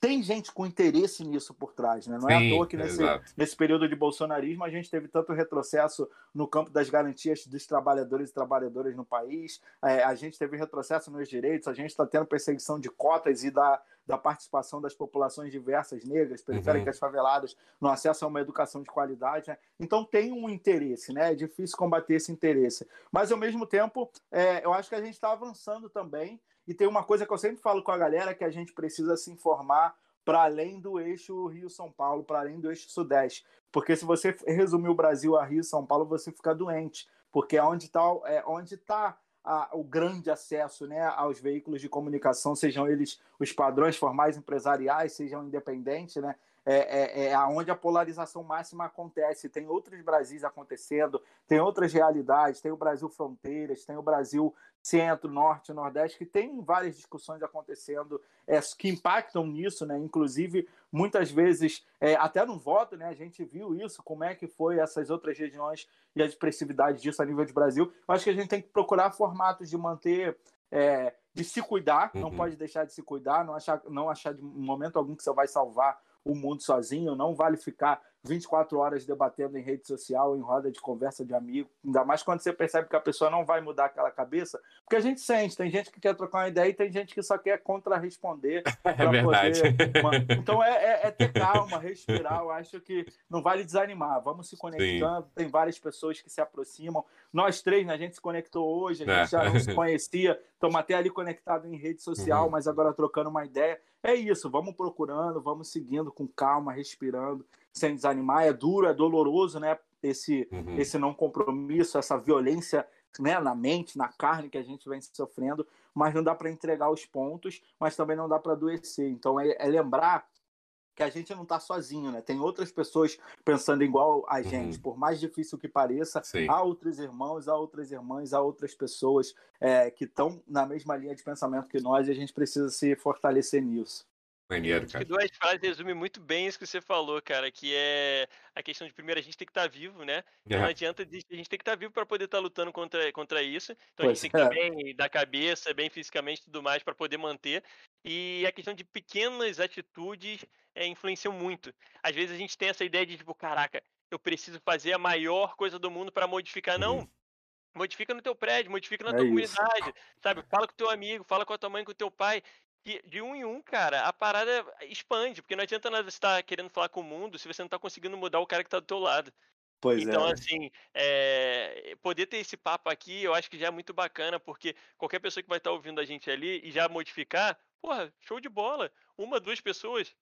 tem gente com interesse nisso por trás, né? Não Sim, é à toa que nesse, nesse período de bolsonarismo a gente teve tanto retrocesso no campo das garantias dos trabalhadores e trabalhadoras no país, é, a gente teve retrocesso nos direitos, a gente está tendo perseguição de cotas e da, da participação das populações diversas, negras, periféricas, uhum. faveladas, no acesso a uma educação de qualidade. Né? Então tem um interesse, né? É difícil combater esse interesse. Mas, ao mesmo tempo, é, eu acho que a gente está avançando também e tem uma coisa que eu sempre falo com a galera que a gente precisa se informar para além do eixo Rio-São Paulo, para além do eixo Sudeste. Porque se você resumir o Brasil a Rio São Paulo, você fica doente. Porque é onde está é onde tá o grande acesso né, aos veículos de comunicação, sejam eles os padrões formais empresariais, sejam independentes, né? é, é, é onde a polarização máxima acontece. Tem outros Brasis acontecendo, tem outras realidades, tem o Brasil fronteiras, tem o Brasil centro, norte, nordeste, que tem várias discussões acontecendo é, que impactam nisso, né? Inclusive, muitas vezes, é, até no voto, né? A gente viu isso, como é que foi essas outras regiões e a expressividade disso a nível de Brasil. Eu acho que a gente tem que procurar formatos de manter. É, de se cuidar, uhum. não pode deixar de se cuidar, não achar, não achar de momento algum que você vai salvar o mundo sozinho, não vale ficar 24 horas debatendo em rede social, em roda de conversa de amigo, ainda mais quando você percebe que a pessoa não vai mudar aquela cabeça, porque a gente sente, tem gente que quer trocar uma ideia e tem gente que só quer contra-responder. É verdade. Poder... Então é, é, é, ter calma, respirar, eu acho que não vale desanimar, vamos se conectando, Sim. tem várias pessoas que se aproximam, nós três, né, a gente se conectou hoje, a gente é. já não se conhecia, estamos até ali conectados em rede social, uhum. mas agora trocando uma ideia, é isso, vamos procurando, vamos seguindo com calma, respirando, sem desanimar. É duro, é doloroso, né? Esse, uhum. esse não compromisso, essa violência né, na mente, na carne que a gente vem sofrendo, mas não dá para entregar os pontos, mas também não dá para adoecer. Então é, é, lembrar que a gente não está sozinho, né? Tem outras pessoas pensando igual a gente. Uhum. Por mais difícil que pareça, Sim. há outros irmãos, há outras irmãs, há outras pessoas é, que estão na mesma linha de pensamento que nós e a gente precisa se fortalecer nisso. Maneiro, cara. duas frases resumem muito bem isso que você falou, cara, que é a questão de primeiro a gente tem que estar tá vivo, né? Então não adianta a gente tem que estar tá vivo para poder estar tá lutando contra, contra isso. Então pois a gente tem que estar é. bem da cabeça, bem fisicamente e tudo mais para poder manter. E a questão de pequenas atitudes é, influenciam muito. Às vezes a gente tem essa ideia de tipo, caraca, eu preciso fazer a maior coisa do mundo para modificar. Não. Uhum. Modifica no teu prédio, modifica na é tua isso. comunidade, sabe? Fala com teu amigo, fala com a tua mãe, com o teu pai que de um em um, cara, a parada expande, porque não adianta nada você estar tá querendo falar com o mundo se você não está conseguindo mudar o cara que está do teu lado. Pois então, é. assim, é, poder ter esse papo aqui, eu acho que já é muito bacana, porque qualquer pessoa que vai estar tá ouvindo a gente ali e já modificar, porra, show de bola. Uma, duas pessoas.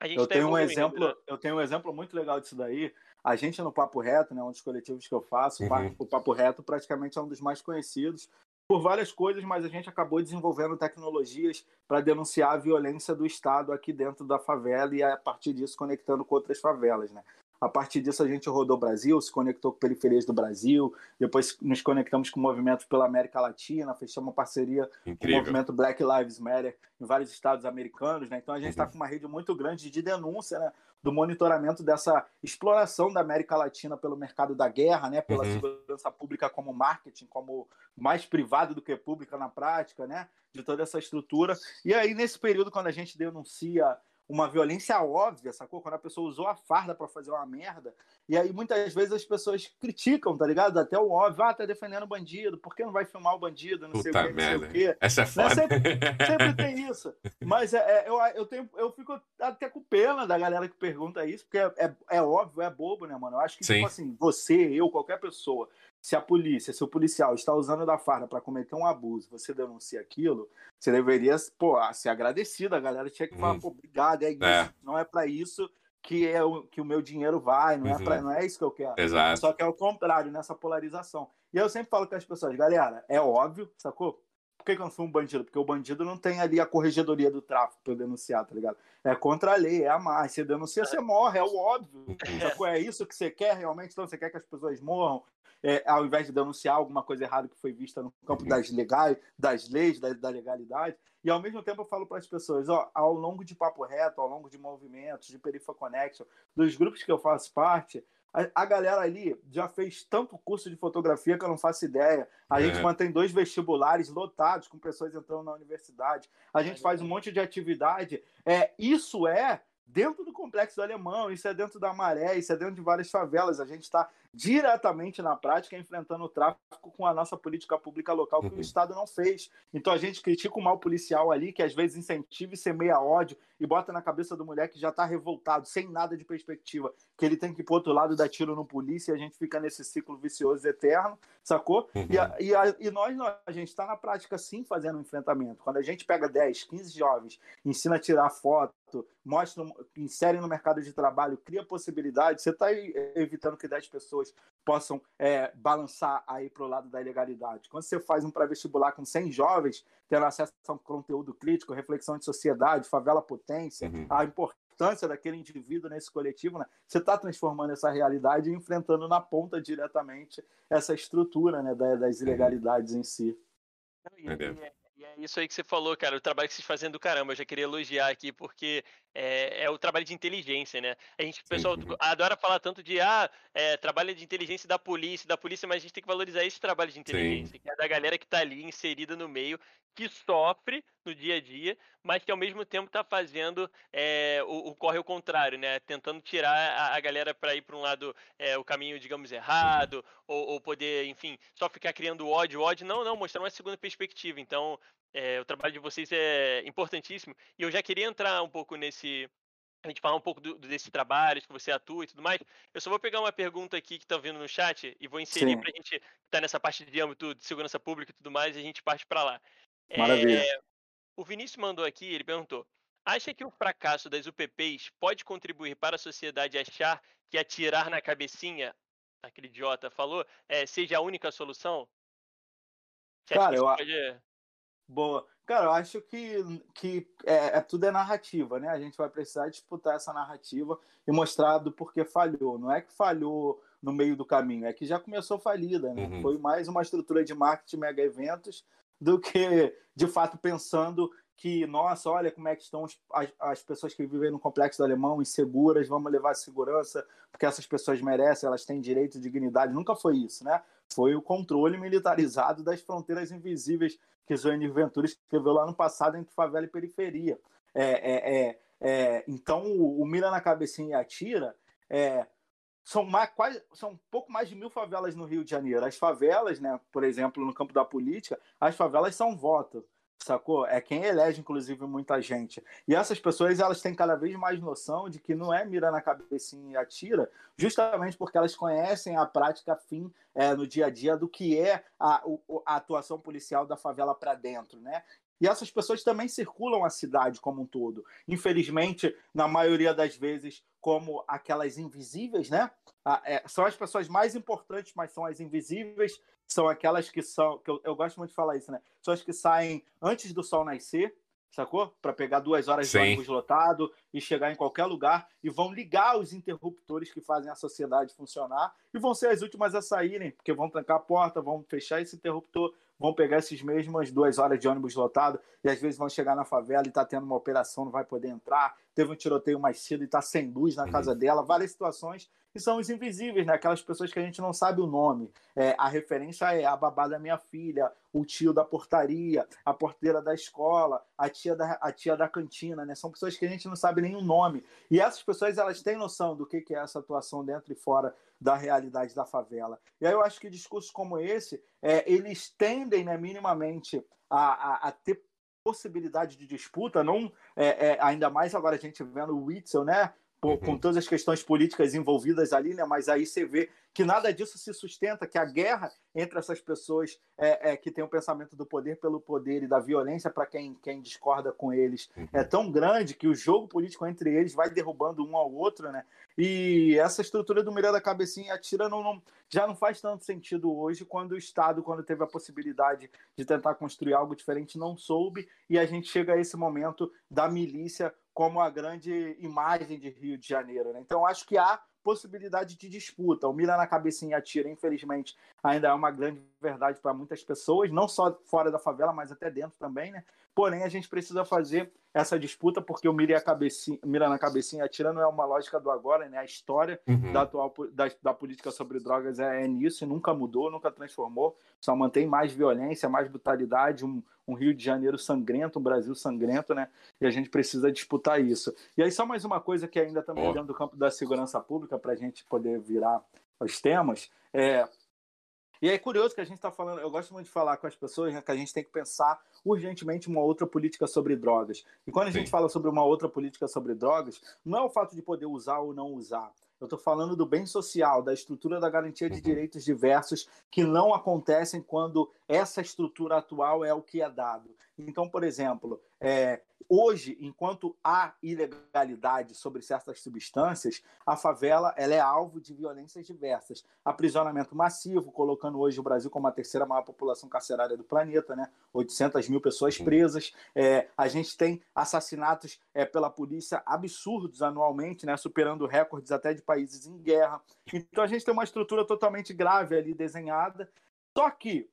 A gente eu tá tenho um exemplo, né? eu tenho um exemplo muito legal disso daí. A gente no Papo Reto, né, um dos coletivos que eu faço, uhum. o Papo Reto praticamente é um dos mais conhecidos por várias coisas, mas a gente acabou desenvolvendo tecnologias para denunciar a violência do Estado aqui dentro da favela e a partir disso conectando com outras favelas, né? A partir disso, a gente rodou o Brasil, se conectou com periferias do Brasil, depois nos conectamos com movimentos pela América Latina, fechamos uma parceria Incrível. com o movimento Black Lives Matter em vários estados americanos. Né? Então, a gente está uhum. com uma rede muito grande de denúncia né? do monitoramento dessa exploração da América Latina pelo mercado da guerra, né? pela uhum. segurança pública como marketing, como mais privado do que pública na prática, né? de toda essa estrutura. E aí, nesse período, quando a gente denuncia uma violência óbvia, sacou? Quando a pessoa usou a farda para fazer uma merda. E aí muitas vezes as pessoas criticam, tá ligado? Até o óbvio, ah, tá defendendo o bandido, por que não vai filmar o bandido? Não Puta sei o que, não sei o quê. Essa é né? foda. Sempre, sempre, tem isso. Mas é, é, eu, eu, tenho, eu fico até com pena da galera que pergunta isso, porque é, é, é óbvio, é bobo, né, mano? Eu acho que, tipo Sim. tipo assim, você, eu, qualquer pessoa se a polícia, se o policial está usando da farda para cometer um abuso, você denuncia aquilo, você deveria, pô, ser agradecido. A galera tinha que falar, hum. pô, obrigado, é isso. É. Não é para isso que é o que o meu dinheiro vai, não é uhum. para não é isso que eu quero. Exato. Só que é o contrário nessa polarização. E eu sempre falo com as pessoas, galera, é óbvio, sacou? Por que, que eu não fui um bandido? Porque o bandido não tem ali a corregedoria do tráfico para denunciar, tá ligado? É contra a lei, é a mais. Você denuncia, você morre, é o óbvio. Uhum. Sacou? É isso que você quer realmente? Então você quer que as pessoas morram? É, ao invés de denunciar alguma coisa errada que foi vista no campo das, legais, das leis, da, da legalidade. E ao mesmo tempo eu falo para as pessoas, ó, ao longo de Papo Reto, ao longo de movimentos, de Perifa Connection, dos grupos que eu faço parte, a, a, galera ali já fez tanto curso de fotografia que eu não faço ideia. A é. gente mantém dois vestibulares lotados com pessoas entrando na universidade. A gente faz um monte de atividade. É, isso é dentro do complexo do alemão, isso é dentro da maré, isso é dentro de várias favelas. A gente está diretamente na prática enfrentando o tráfico com a nossa política pública local que uhum. o Estado não fez. Então a gente critica o mal policial ali, que às vezes incentiva e semeia ódio e bota na cabeça do moleque que já está revoltado, sem nada de perspectiva, que ele tem que ir pro outro lado dar tiro no polícia e a gente fica nesse ciclo vicioso eterno, sacou? Uhum. E, a, e, a, e, nós, nós, a gente está na prática sim fazendo um enfrentamento. Quando a gente pega 10, 15 jovens, ensina a tirar foto, mostra, insere no mercado de trabalho, cria possibilidades, você está evitando que 10 pessoas possam é, balançar aí para o lado da ilegalidade. Quando você faz um pré-vestibular com 100 jovens, tendo acesso a um conteúdo crítico, reflexão de sociedade, favela potência, uhum. a importância daquele indivíduo nesse coletivo, né? você está transformando essa realidade e enfrentando na ponta diretamente essa estrutura né, das uhum. ilegalidades uhum. em si. E, é, e é isso aí que você falou, cara, o trabalho que vocês fazem do caramba, eu já queria elogiar aqui, porque é, é, o trabalho de inteligência, né? A gente, o pessoal adora falar tanto de ah, é, trabalho de inteligência da polícia, da polícia, mas a gente tem que valorizar esse trabalho de inteligência, Sim. que é da galera que está ali inserida no meio, que sofre no dia a dia, mas que ao mesmo tempo está fazendo é, o, o, corre ao contrário, né? Tentando tirar a, a galera para ir para um lado, é, o caminho, digamos, errado, ou, ou, poder, enfim, só ficar criando ódio, ódio. Não, não, mostrar uma segunda perspectiva. Então, é, o trabalho de vocês é importantíssimo. E eu já queria entrar um pouco nesse. A gente falar um pouco do, desse trabalho, que você atua e tudo mais. Eu só vou pegar uma pergunta aqui que está vindo no chat e vou inserir para a gente estar tá nessa parte de âmbito de segurança pública e tudo mais, e a gente parte para lá. Maravilha. É, o Vinícius mandou aqui, ele perguntou: acha que o fracasso das UPPs pode contribuir para a sociedade achar que atirar na cabecinha, aquele idiota falou, é, seja a única solução? Cara, eu, pode... Boa. Cara, eu acho que, que é, é, tudo é narrativa, né? A gente vai precisar disputar essa narrativa e mostrar do porquê falhou. Não é que falhou no meio do caminho, é que já começou falida, né? Uhum. Foi mais uma estrutura de marketing mega eventos do que, de fato, pensando que, nossa, olha como é que estão as, as pessoas que vivem no complexo do alemão inseguras, vamos levar segurança, porque essas pessoas merecem, elas têm direito e dignidade. Nunca foi isso, né? Foi o controle militarizado das fronteiras invisíveis que Joane Ventura escreveu lá no passado entre favela e periferia. É, é, é, é então, o, o Mira na cabecinha e atira é, são, mais, quase, são um pouco mais de mil favelas no Rio de Janeiro. As favelas, né, por exemplo, no campo da política, as favelas são voto, sacou? É quem elege, inclusive, muita gente. E essas pessoas, elas têm cada vez mais noção de que não é mira na cabecinha e atira, justamente porque elas conhecem a prática fim é, no dia a dia do que é a, a atuação policial da favela para dentro, né? E essas pessoas também circulam a cidade como um todo. Infelizmente, na maioria das vezes, como aquelas invisíveis, né? É, são as pessoas mais importantes, mas são as invisíveis, são aquelas que são. Que eu, eu gosto muito de falar isso, né? São as que saem antes do sol nascer, sacou? Para pegar duas horas Sim. de ônibus lotado e chegar em qualquer lugar e vão ligar os interruptores que fazem a sociedade funcionar e vão ser as últimas a saírem, porque vão trancar a porta, vão fechar esse interruptor, vão pegar esses mesmas duas horas de ônibus lotado e às vezes vão chegar na favela e tá tendo uma operação, não vai poder entrar, teve um tiroteio mais cedo e tá sem luz na casa dela, várias situações e são os invisíveis, né? Aquelas pessoas que a gente não sabe o nome. É, a referência é a babá da minha filha, o tio da portaria, a porteira da escola, a tia da, a tia da cantina, né? São pessoas que a gente não sabe nem o nome. E essas pessoas, elas têm noção do que, que é essa atuação dentro e fora da realidade da favela. E aí eu acho que discursos como esse, é, eles tendem, né, minimamente, a, a, a ter possibilidade de disputa, não é, é, ainda mais agora a gente vendo o Witzel, né? Com, uhum. com, todas as questões políticas envolvidas ali, né? Mas aí você vê que nada disso se sustenta, que a guerra entre essas pessoas é, é que têm o pensamento do poder pelo poder e da violência para quem, quem discorda com eles uhum. é tão grande que o jogo político entre eles vai derrubando um ao outro, né? E essa estrutura do Miranda Cabecinha atira não, não, já não faz tanto sentido hoje quando o Estado, quando teve a possibilidade de tentar construir algo diferente, não soube e a gente chega a esse momento da milícia como a grande imagem de Rio de Janeiro. Né? Então acho que há possibilidade de disputa. O Mira na cabecinha atira, infelizmente, ainda é uma grande verdade para muitas pessoas, não só fora da favela, mas até dentro também, né? Porém, a gente precisa fazer essa disputa, porque o mira, cabecinha, mira na cabecinha atira não é uma lógica do agora, né? A história uhum. da atual da, da, política sobre drogas é, é nisso, e nunca mudou, nunca transformou, só mantém mais violência, mais brutalidade, um, um Rio de Janeiro sangrento, um Brasil sangrento, né? E a gente precisa disputar isso. E aí, só mais uma coisa que ainda também oh. dentro do campo da segurança pública, para a gente poder virar os temas, é e é curioso que a gente está falando, eu gosto muito de falar com as pessoas né, que a gente tem que pensar urgentemente uma outra política sobre drogas. E quando a Sim. gente fala sobre uma outra política sobre drogas, não é o fato de poder usar ou não usar. Eu estou falando do bem social, da estrutura da garantia de uhum. direitos diversos que não acontecem quando essa estrutura atual é o que é dado. Então, por exemplo, é, hoje, enquanto há ilegalidade sobre certas substâncias, a favela ela é alvo de violências diversas. Aprisionamento massivo, colocando hoje o Brasil como a terceira maior população carcerária do planeta, né? 800 mil pessoas presas. É, a gente tem assassinatos é, pela polícia absurdos anualmente, né? superando recordes até de países em guerra. Então a gente tem uma estrutura totalmente grave ali desenhada. Só que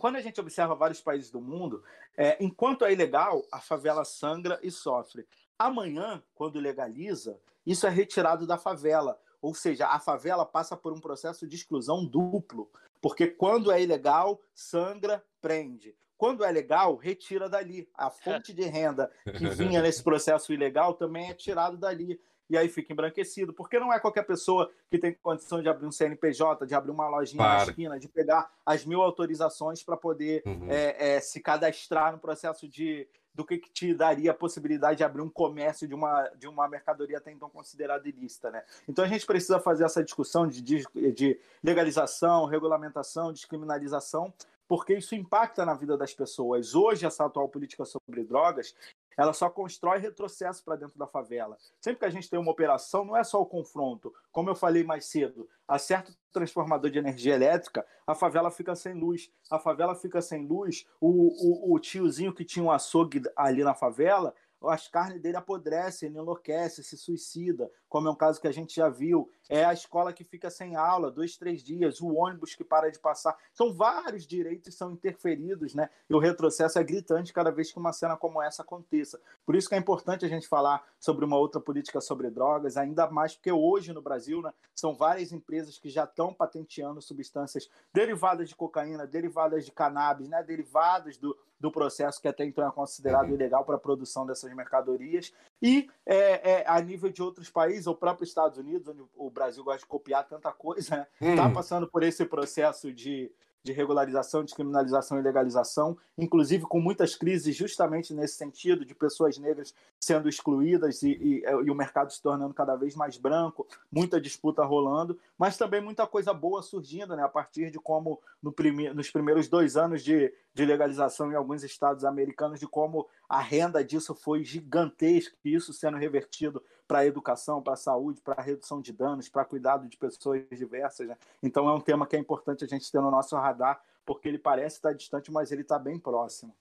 quando a gente observa vários países do mundo, é, enquanto é ilegal, a favela sangra e sofre. Amanhã, quando legaliza, isso é retirado da favela. Ou seja, a favela passa por um processo de exclusão duplo. Porque quando é ilegal, sangra, prende. Quando é legal, retira dali. A fonte de renda que vinha nesse processo ilegal também é tirado dali. E aí fica embranquecido. Porque não é qualquer pessoa que tem condição de abrir um CNPJ, de abrir uma lojinha claro. na esquina, de pegar as mil autorizações para poder uhum. é, é, se cadastrar no processo de, do que, que, te daria a possibilidade de abrir um comércio de uma, de uma mercadoria até então considerada ilícita. Né? Então a gente precisa fazer essa discussão de, de, de legalização, regulamentação, descriminalização, porque isso impacta na vida das pessoas. Hoje, essa atual política sobre drogas, ela só constrói retrocesso para dentro da favela. Sempre que a gente tem uma operação, não é só o confronto. Como eu falei mais cedo, acerta o transformador de energia elétrica, a favela fica sem luz. A favela fica sem luz, o, o, o tiozinho que tinha um açougue ali na favela, as carnes dele apodrecem, ele enlouquece, se suicida, como é um caso que a gente já viu. É a escola que fica sem aula, dois, três dias, o ônibus que para de passar. São vários direitos são interferidos, né? E o retrocesso é gritante cada vez que uma cena como essa aconteça. Por isso que é importante a gente falar sobre uma outra política sobre drogas, ainda mais porque hoje no Brasil, né, são várias empresas que já estão patenteando substâncias derivadas de cocaína, derivadas de cannabis, né, derivadas do, do processo que até então é considerado uhum. ilegal para a produção dessas mercadorias. E é, é, a nível de outros países, o próprio Estados Unidos, onde o Brasil gosta de copiar tanta coisa, está né? Uhum. passando por esse processo de de regularização, de criminalização e legalização, inclusive com muitas crises justamente nesse sentido, de pessoas negras sendo excluídas e, e, e, o mercado se tornando cada vez mais branco, muita disputa rolando, mas também muita coisa boa surgindo, né, a partir de como no prime nos primeiros dois anos de, de legalização em alguns estados americanos, de como a renda disso foi gigantesca, e isso sendo revertido para a educação, para a saúde, para a redução de danos, para cuidado de pessoas diversas. Né? Então é um tema que é importante a gente ter no nosso radar, porque ele parece estar distante, mas ele está bem próximo.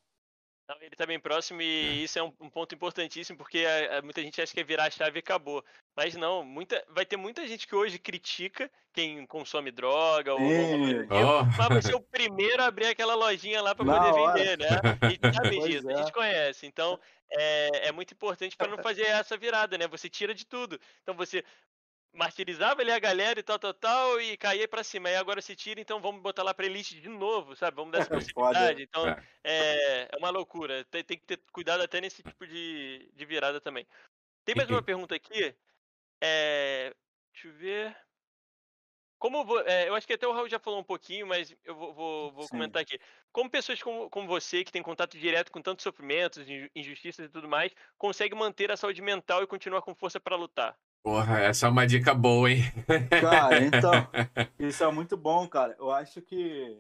Não, ele está bem próximo e é. isso é um, um, ponto importantíssimo, porque a, a, muita gente acha que é virar a chave e acabou. Mas não, muita, vai ter muita gente que hoje critica quem consome droga ou, ou oh. mas vai ser o primeiro a abrir aquela lojinha lá para poder hora. vender, né? E sabe disso, é. a gente conhece. Então, é, é muito importante para não fazer essa virada, né? Você tira de tudo. Então, você martirizava ali a galera e tal, tal, tal, e caía para cima. Aí agora se tira, então vamos botar lá pra elite de novo, sabe? Vamos dar essa possibilidade. Então é. é, é uma loucura. Tem, tem, que ter cuidado até nesse tipo de, de virada também. Tem mais uma pergunta aqui. É, deixa eu ver. Como é, eu acho que até o Raul já falou um pouquinho, mas eu vou, vou, vou comentar aqui. Como pessoas como, como, você, que tem contato direto com tantos sofrimentos, injustiças e tudo mais, consegue manter a saúde mental e continuar com força para lutar? Porra, essa é uma dica boa, hein? Cara, então, isso é muito bom, cara. Eu acho que.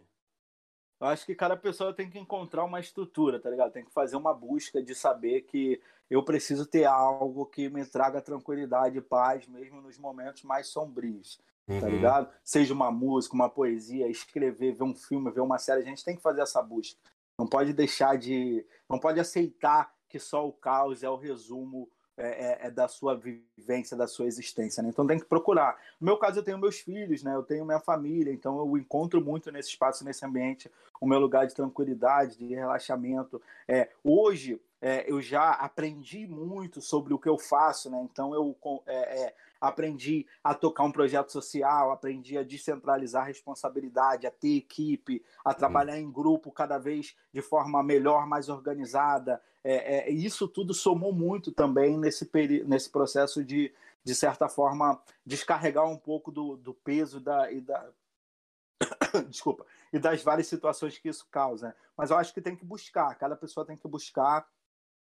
Eu acho que cada pessoa tem que encontrar uma estrutura, tá ligado? Tem que fazer uma busca de saber que eu preciso ter algo que me traga tranquilidade e paz, mesmo nos momentos mais sombrios, tá uhum. tá ligado? Seja uma música, uma poesia, escrever, ver um filme, ver uma série, a gente tem que fazer essa busca. Não pode deixar de. Não pode aceitar que só o caos é o resumo é, é, é, da sua vivência, da sua existência. Né? Então tem que procurar. No meu caso, eu tenho meus filhos, né? eu tenho minha família, então eu encontro muito nesse espaço, nesse ambiente, o meu lugar de tranquilidade, de relaxamento. É, hoje, é, eu já aprendi muito sobre o que eu faço, né? então eu é, é, aprendi a tocar um projeto social, aprendi a descentralizar a responsabilidade, a ter equipe, a trabalhar uhum. em grupo cada vez de forma melhor, mais organizada. É, é, isso tudo somou muito também nesse, nesse processo de, de certa forma, descarregar um pouco do, do peso da, e da. Desculpa, e das várias situações que isso causa. Né? Mas eu acho que tem que buscar, cada pessoa tem que buscar,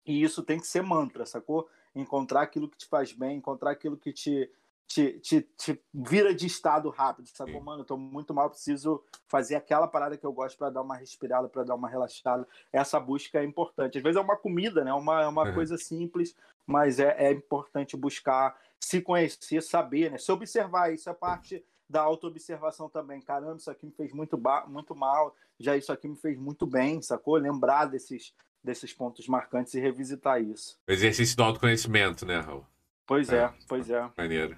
e isso tem que ser mantra, sacou? encontrar aquilo que te faz bem, encontrar aquilo que te, te, te, te vira de estado rápido. Sabe, mano, eu tô muito mal, preciso fazer aquela parada que eu gosto para dar uma respirada, para dar uma relaxada. Essa busca é importante. Às vezes é uma comida, né? Uma, é uma uhum. coisa simples, mas é, é importante buscar se conhecer, saber, né? Se observar, isso é parte da autoobservação também. Caramba, isso aqui me fez muito, muito mal, já isso aqui me fez muito bem, sacou? Lembrar desses, desses pontos marcantes e revisitar isso. O exercício do autoconhecimento, né, Raul? Pois é, é pois é. Maneiro.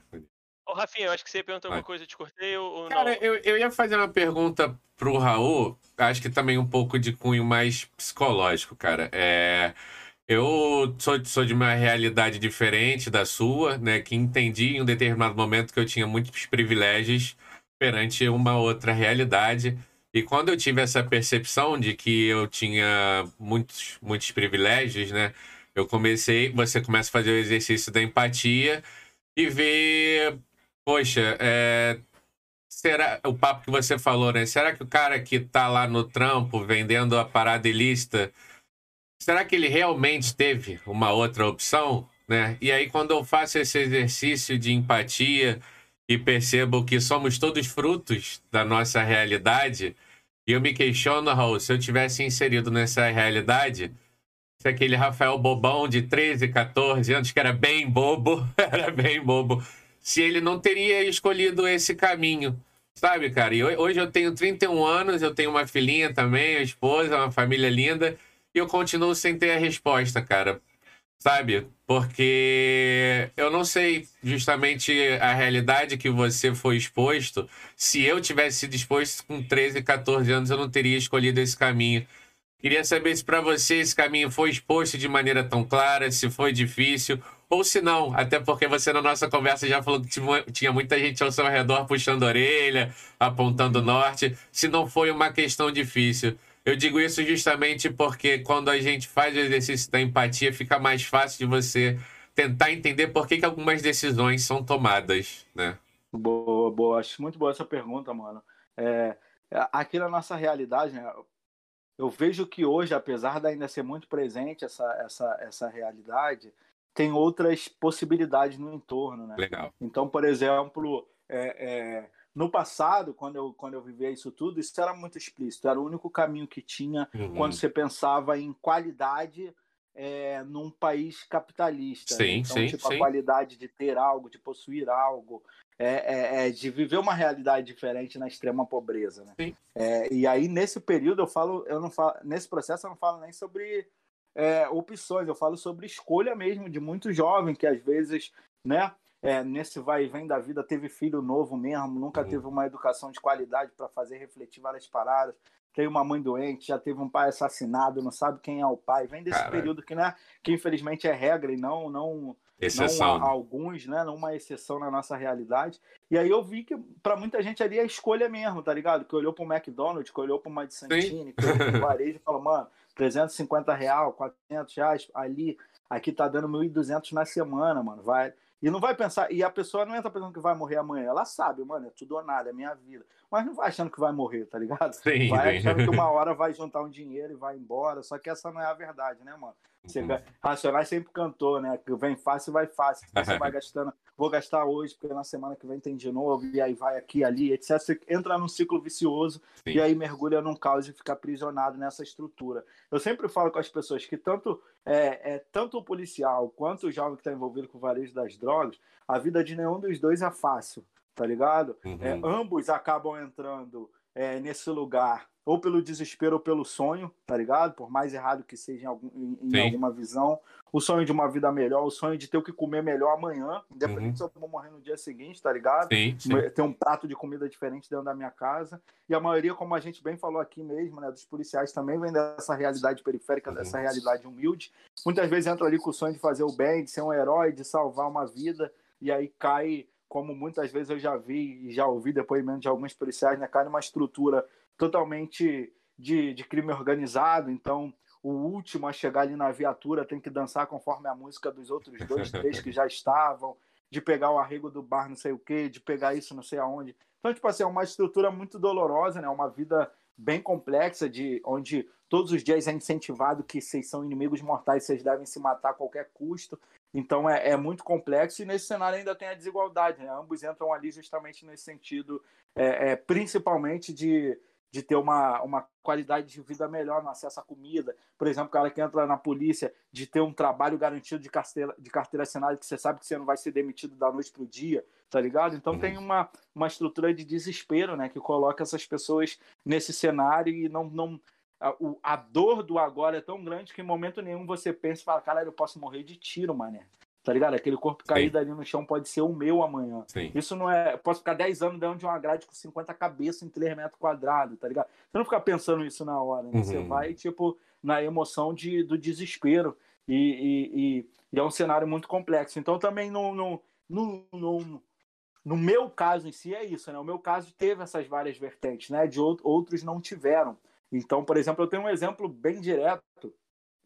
Ô, Rafinha, eu acho que você ia perguntar alguma coisa, eu te cortei ou Cara, não? Eu, eu ia fazer uma pergunta pro Raul, acho que também um pouco de cunho mais psicológico, cara. É... Eu sou, sou de uma realidade diferente da sua, né? Que entendi em um determinado momento que eu tinha muitos privilégios perante uma outra realidade. E quando eu tive essa percepção de que eu tinha muitos, muitos privilégios, né? Eu comecei, você começa a fazer o exercício da empatia e ver, poxa, é, será o papo que você falou, né? Será que o cara que tá lá no trampo vendendo a parada ilícita será que ele realmente teve uma outra opção? Né? E aí, quando eu faço esse exercício de empatia e percebo que somos todos frutos da nossa realidade, e eu me questiono, Raul, se eu tivesse inserido nessa realidade, se aquele Rafael bobão de 13, 14 anos, que era bem bobo, era bem bobo, se ele não teria escolhido esse caminho. Sabe, cara? E hoje eu tenho 31 anos, eu tenho uma filhinha também, uma esposa, uma família linda e eu continuo sem ter a resposta, cara. Sabe? Porque eu não sei justamente a realidade que você foi exposto. Se eu tivesse sido exposto com 13, 14 anos, eu não teria escolhido esse caminho. Queria saber se para você esse caminho foi exposto de maneira tão clara, se foi difícil, ou se não, até porque você na nossa conversa já falou que tinha muita gente ao seu redor puxando a orelha, apontando o norte, se não foi uma questão difícil. Eu digo isso justamente porque quando a gente faz o exercício da empatia, fica mais fácil de você tentar entender por que, que algumas decisões são tomadas, né? Boa, boa. Acho muito boa essa pergunta, mano. É, aqui na nossa realidade, né, eu vejo que hoje, apesar de ainda ser muito presente essa, essa, essa realidade, tem outras possibilidades no entorno, né? Legal. Então, por exemplo, é, é, no passado, quando eu, quando eu vivia isso tudo, isso era muito explícito. Era o único caminho que tinha uhum. quando você pensava em qualidade é, num país capitalista. Né? Sim, né? Então, sim, tipo, sim. a qualidade de ter algo, de possuir algo, é, é, é de viver uma realidade diferente na extrema pobreza. Né? É, e aí, nesse período, eu falo, eu não falo, nesse processo, eu não falo nem sobre é, opções, eu falo sobre escolha mesmo de muito jovem que às vezes, né? é, nesse vai e vem da vida, teve filho novo mesmo, nunca uhum. teve uma educação de qualidade para fazer refletir várias paradas, tem uma mãe doente, já teve um pai assassinado, não sabe quem é o pai, vem desse Caramba. período que, né, que infelizmente é regra e não não exceção. não alguns, né, não uma exceção na nossa realidade. E aí eu vi que para muita gente ali é a escolha mesmo, tá ligado? Que olhou para o McDonald's, que olhou para uma de Santini, que olhou para o varejo e falou, mano, 350 real, 400 reais ali, aqui tá dando 1.200 na semana, mano, vai e não vai pensar, e a pessoa não entra pensando que vai morrer amanhã. Ela sabe, mano, é tudo ou nada, é minha vida. Mas não vai achando que vai morrer, tá ligado? Sim, vai sim. achando que uma hora vai juntar um dinheiro e vai embora. Só que essa não é a verdade, né, mano? Você, uhum. Racionais sempre cantou, né? Que vem fácil, vai fácil. Você vai gastando, vou gastar hoje, porque na semana que vem tem de novo, e aí vai aqui, ali, etc. Você entra num ciclo vicioso Sim. e aí mergulha num caos e fica aprisionado nessa estrutura. Eu sempre falo com as pessoas que tanto, é, é tanto o policial quanto o jovem que está envolvido com o varejo das drogas, a vida de nenhum dos dois é fácil, tá ligado? Uhum. É, ambos acabam entrando é, nesse lugar ou pelo desespero ou pelo sonho, tá ligado? Por mais errado que seja em, algum, em, em alguma visão. O sonho de uma vida melhor, o sonho de ter o que comer melhor amanhã, independente uhum. se eu vou morrer no dia seguinte, tá ligado? Sim, sim. Ter um prato de comida diferente dentro da minha casa. E a maioria, como a gente bem falou aqui mesmo, né, dos policiais também vem dessa realidade periférica, uhum. dessa realidade humilde. Muitas vezes entra ali com o sonho de fazer o bem, de ser um herói, de salvar uma vida, e aí cai como muitas vezes eu já vi e já ouvi depoimento de alguns policiais, né, cai numa estrutura totalmente de, de crime organizado, então o último a chegar ali na viatura tem que dançar conforme a música dos outros dois, três que já estavam, de pegar o arrego do bar não sei o quê, de pegar isso não sei aonde. Então, tipo assim, é uma estrutura muito dolorosa, né? Uma vida bem complexa, de onde todos os dias é incentivado que vocês são inimigos mortais, vocês devem se matar a qualquer custo. Então é, é, muito complexo e nesse cenário ainda tem a desigualdade. Né? Ambos entram ali justamente nesse sentido, é, é, principalmente de de ter uma, uma qualidade de vida melhor no acesso à comida. Por exemplo, o cara que entra na polícia, de ter um trabalho garantido de carteira, de carteira assinada, que você sabe que você não vai ser demitido da noite para o dia, tá ligado? Então uhum. tem uma, uma estrutura de desespero, né, que coloca essas pessoas nesse cenário e não. não a, o, a dor do agora é tão grande que em momento nenhum você pensa e fala, caralho, eu posso morrer de tiro, mané tá ligado? Aquele corpo caído Sim. ali no chão pode ser o meu amanhã. Sim. Isso não é. Posso ficar 10 anos dentro de uma grade com 50 cabeças em 3 metros quadrados, tá ligado? Você não fica pensando isso na hora, né? Uhum. Você vai, tipo, na emoção de, do desespero. e, e, e, e é um cenário muito complexo. Então, também no, no, no, no, no meu caso em si é isso, né? O meu caso teve essas várias vertentes, né? De outros não tiveram. Então, por exemplo, eu tenho um exemplo bem direto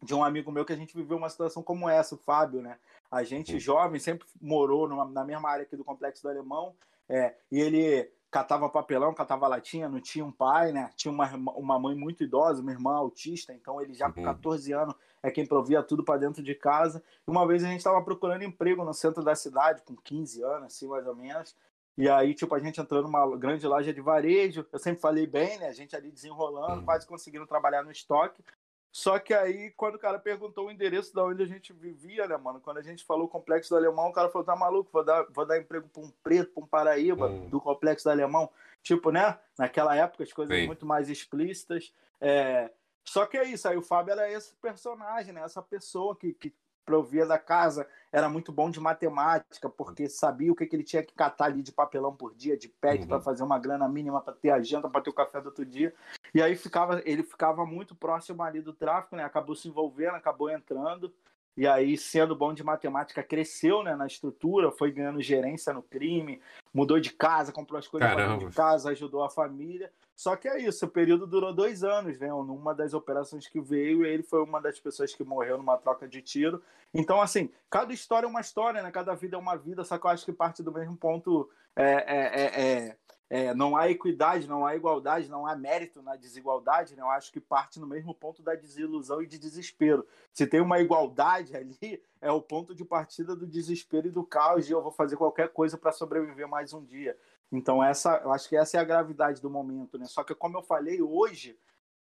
de um amigo meu que a gente viveu uma situação como essa, o Fábio, né? A gente jovem sempre morou numa, na mesma área aqui do Complexo do Alemão, é, e ele catava papelão, catava latinha, não tinha um pai, né? Tinha uma, uma mãe muito idosa, uma irmã autista, então ele já com 14 uhum. anos é quem provia tudo para dentro de casa. E uma vez a gente estava procurando emprego no centro da cidade, com 15 anos, assim, mais ou menos. E aí, tipo, a gente entrou numa grande loja de varejo, eu sempre falei bem, né? A gente ali desenrolando, uhum. quase conseguindo trabalhar no estoque. Só que aí, quando o cara perguntou o endereço da onde a gente vivia, né, mano? Quando a gente falou complexo do alemão, o cara falou: tá maluco, vou dar, vou dar emprego pra um preto, pra um paraíba hum. do complexo do alemão. Tipo, né? Naquela época, as coisas Sim. muito mais explícitas. É... Só que é isso, aí o Fábio era esse personagem, né? Essa pessoa que, que provia da casa, era muito bom de matemática, porque sabia o que, que ele tinha que catar ali de papelão por dia, de pet, uhum. para fazer uma grana mínima para ter a janta, para ter o café do outro dia. E aí ficava, ele ficava muito próximo ali do tráfico, né? Acabou se envolvendo, acabou entrando. E aí, sendo bom de matemática, cresceu né, na estrutura, foi ganhando gerência no crime, mudou de casa, comprou as coisas de casa, ajudou a família. Só que é isso, o período durou dois anos, né? Numa das operações que veio, ele foi uma das pessoas que morreu numa troca de tiro. Então, assim, cada história é uma história, né? Cada vida é uma vida, só que eu acho que parte do mesmo ponto é, é, é, é é, não há equidade, não há igualdade, não há mérito na desigualdade, né? eu acho que parte no mesmo ponto da desilusão e de desespero. Se tem uma igualdade ali, é o ponto de partida do desespero e do caos, de eu vou fazer qualquer coisa para sobreviver mais um dia. Então, essa, eu acho que essa é a gravidade do momento. Né? Só que, como eu falei, hoje,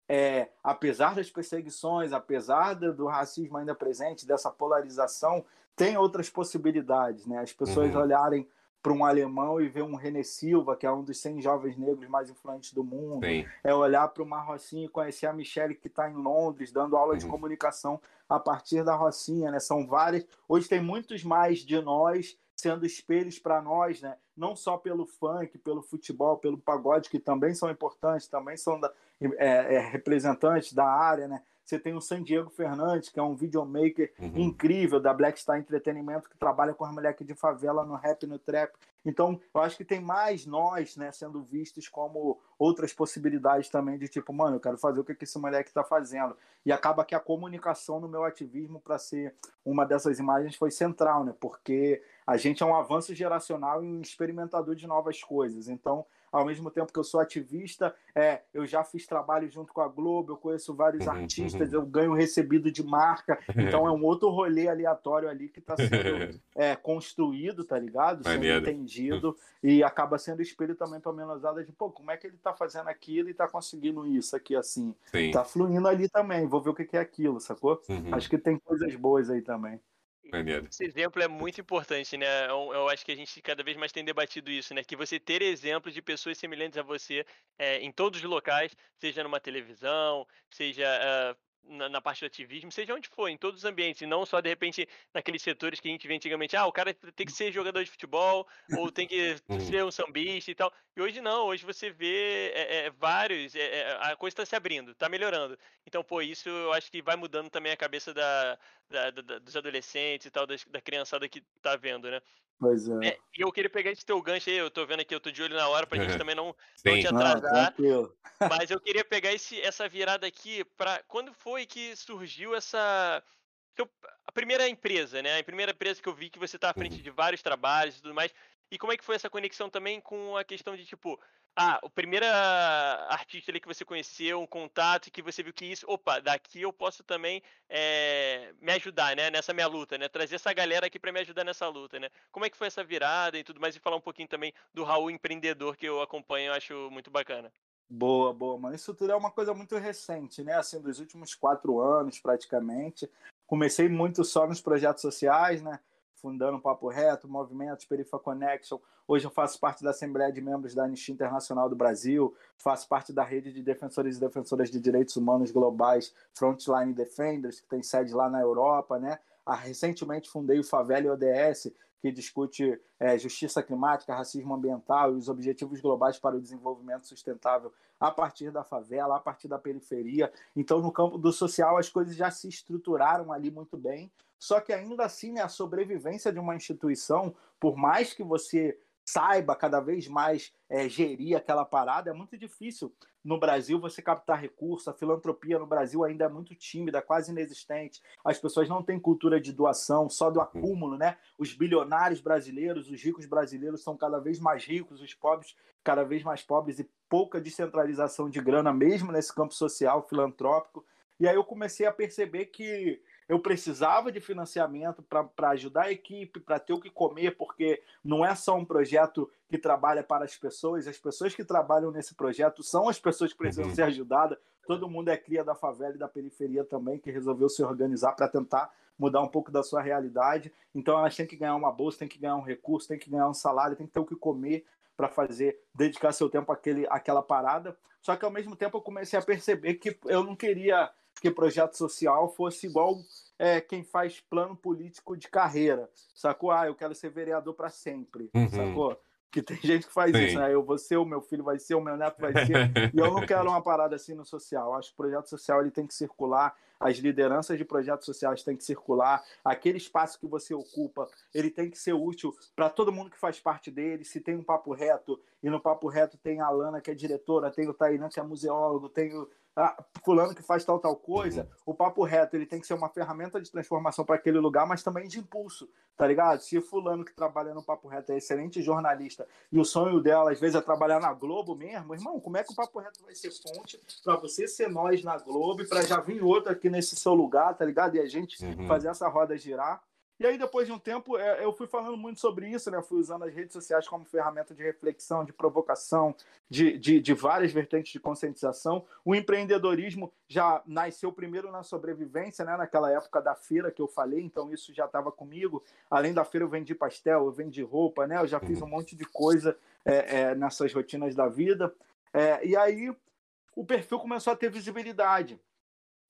é, apesar das perseguições, apesar do, racismo ainda presente, dessa polarização, tem outras possibilidades. Né? As pessoas uhum. olharem para um alemão e ver um René Silva, que é um dos 100 jovens negros mais influentes do mundo. Sim. É olhar para uma Rocinha e conhecer a Michelle, que está em Londres, dando aula uhum. de comunicação a partir da Rocinha. Né? São várias. Hoje tem muitos mais de nós sendo espelhos para nós, né? não só pelo funk, pelo futebol, pelo pagode, que também são importantes, também são da, é, é, representantes da área, né? Você tem o San Diego Fernandes, que é um videomaker uhum. incrível da Black Star Entretenimento, que trabalha com as moleques de favela no rap e no trap. Então, eu acho que tem mais nós, né, sendo vistos como outras possibilidades também de tipo, mano, eu quero fazer o que, esse moleque está fazendo. E acaba que a comunicação no meu ativismo para ser uma dessas imagens foi central, né? Porque a gente é um avanço geracional e um experimentador de novas coisas. Então, ao mesmo tempo que eu sou ativista, é, eu já fiz trabalho junto com a Globo, eu conheço vários uhum, artistas, uhum. eu ganho recebido de marca, então é um outro rolê aleatório ali que está sendo é, construído, tá ligado? Sendo Maneiro. entendido e acaba sendo espelho também para a menosada de, pô, como é que ele está fazendo aquilo e está conseguindo isso aqui assim? Sim. Tá fluindo ali também, vou ver o que é aquilo, sacou? Uhum. Acho que tem coisas boas aí também. Maneiro. Esse exemplo é muito importante, né? Eu, eu, acho que a gente cada vez mais tem debatido isso, né? Que você ter exemplos de pessoas semelhantes a você é, em todos os locais, seja numa televisão, seja uh, na, na, parte do ativismo, seja onde for, em todos os ambientes, e não só de repente naqueles setores que a gente vê antigamente, ah, o cara tem que ser jogador de futebol, ou tem que ser um sambista e tal. E hoje não, hoje você vê é, é, vários, é, é a coisa está se abrindo, está melhorando. Então, pô, isso eu acho que vai mudando também a cabeça da, da, da dos adolescentes e tal, da, da criançada que tá vendo, né? Pois é. é. E eu queria pegar esse teu gancho aí, eu tô vendo aqui, eu tô de olho na hora pra gente também não, não te atrasar. Ah, mas eu queria pegar esse, essa virada aqui para quando foi que surgiu essa a primeira empresa, né? A primeira empresa que eu vi que você tá à frente uhum. de vários trabalhos e tudo mais. E como é que foi essa conexão também com a questão de tipo, ah, o primeiro artista ali que você conheceu, um contato, que você viu que isso, opa, daqui eu posso também é, me ajudar, né, nessa minha luta, né, trazer essa galera aqui para me ajudar nessa luta, né. Como é que foi essa virada e tudo mais, e falar um pouquinho também do Raul empreendedor que eu acompanho, eu acho muito bacana. Boa, boa, mano. Isso tudo é uma coisa muito recente, né, assim, dos últimos quatro anos, praticamente. Comecei muito só nos projetos sociais, né, fundando Papo Reto, Movimentos, Perifa Connection. Hoje eu faço parte da Assembleia de Membros da Anistia Internacional do Brasil, faço parte da rede de defensores e defensoras de direitos humanos globais Frontline Defenders, que tem sede lá na Europa, né? Ah, recentemente fundei o Favela ODS, que discute é, justiça climática, racismo ambiental e os objetivos globais para o desenvolvimento sustentável a partir da favela, a partir da periferia. Então, no campo do social, as coisas já se estruturaram ali muito bem. Só que ainda assim, né, a sobrevivência de uma instituição, por mais que você saiba cada vez mais é, gerir aquela parada, é muito difícil no Brasil você captar recurso. A filantropia no Brasil ainda é muito tímida, quase inexistente. As pessoas não têm cultura de doação, só do acúmulo, né? Os bilionários brasileiros, os ricos brasileiros são cada vez mais ricos, os pobres cada vez mais pobres e pouca descentralização de grana mesmo nesse campo social filantrópico. E aí eu comecei a perceber que eu precisava de financiamento para ajudar a equipe, para ter o que comer, porque não é só um projeto que trabalha para as pessoas, as pessoas que trabalham nesse projeto são as pessoas que precisam uhum. ser ajudadas. Todo mundo é cria da favela e da periferia também, que resolveu se organizar para tentar mudar um pouco da sua realidade. Então elas têm que ganhar uma bolsa, têm que ganhar um recurso, têm que ganhar um salário, têm que ter o que comer para fazer, dedicar seu tempo àquele, àquela parada. Só que ao mesmo tempo eu comecei a perceber que eu não queria que projeto social fosse igual é, quem faz plano político de carreira, sacou? Ah, eu quero ser vereador para sempre, uhum. sacou? Que tem gente que faz Sim. isso, né? Eu vou ser, o meu filho vai ser, o meu neto vai ser. e eu não quero uma parada assim no social. Acho que o projeto social ele tem que circular, as lideranças de projetos sociais têm que circular, aquele espaço que você ocupa, ele tem que ser útil para todo mundo que faz parte dele. Se tem um papo reto, e no papo reto tem a Alana, que é diretora, tem o Tainan, que é museólogo, tem o ah, fulano que faz tal tal coisa, uhum. o papo reto ele tem que ser uma ferramenta de transformação para aquele lugar, mas também de impulso, tá ligado? Se fulano que trabalha no papo reto é excelente jornalista e o sonho dela às vezes é trabalhar na Globo mesmo, irmão, como é que o papo reto vai ser fonte para você ser nós na Globo e para já vir outro aqui nesse seu lugar, tá ligado? E a gente uhum. fazer essa roda girar. E aí, depois de um tempo, é, eu fui falando muito sobre isso, né? Fui usando as redes sociais como ferramenta de reflexão, de provocação, de, de, de, várias vertentes de conscientização. O empreendedorismo já nasceu primeiro na sobrevivência, né? Naquela época da feira que eu falei, então isso já estava comigo. Além da feira, eu vendi pastel, eu vendi roupa, né? Eu já fiz um monte de coisa é, é, nessas rotinas da vida. É, e aí, o perfil começou a ter visibilidade.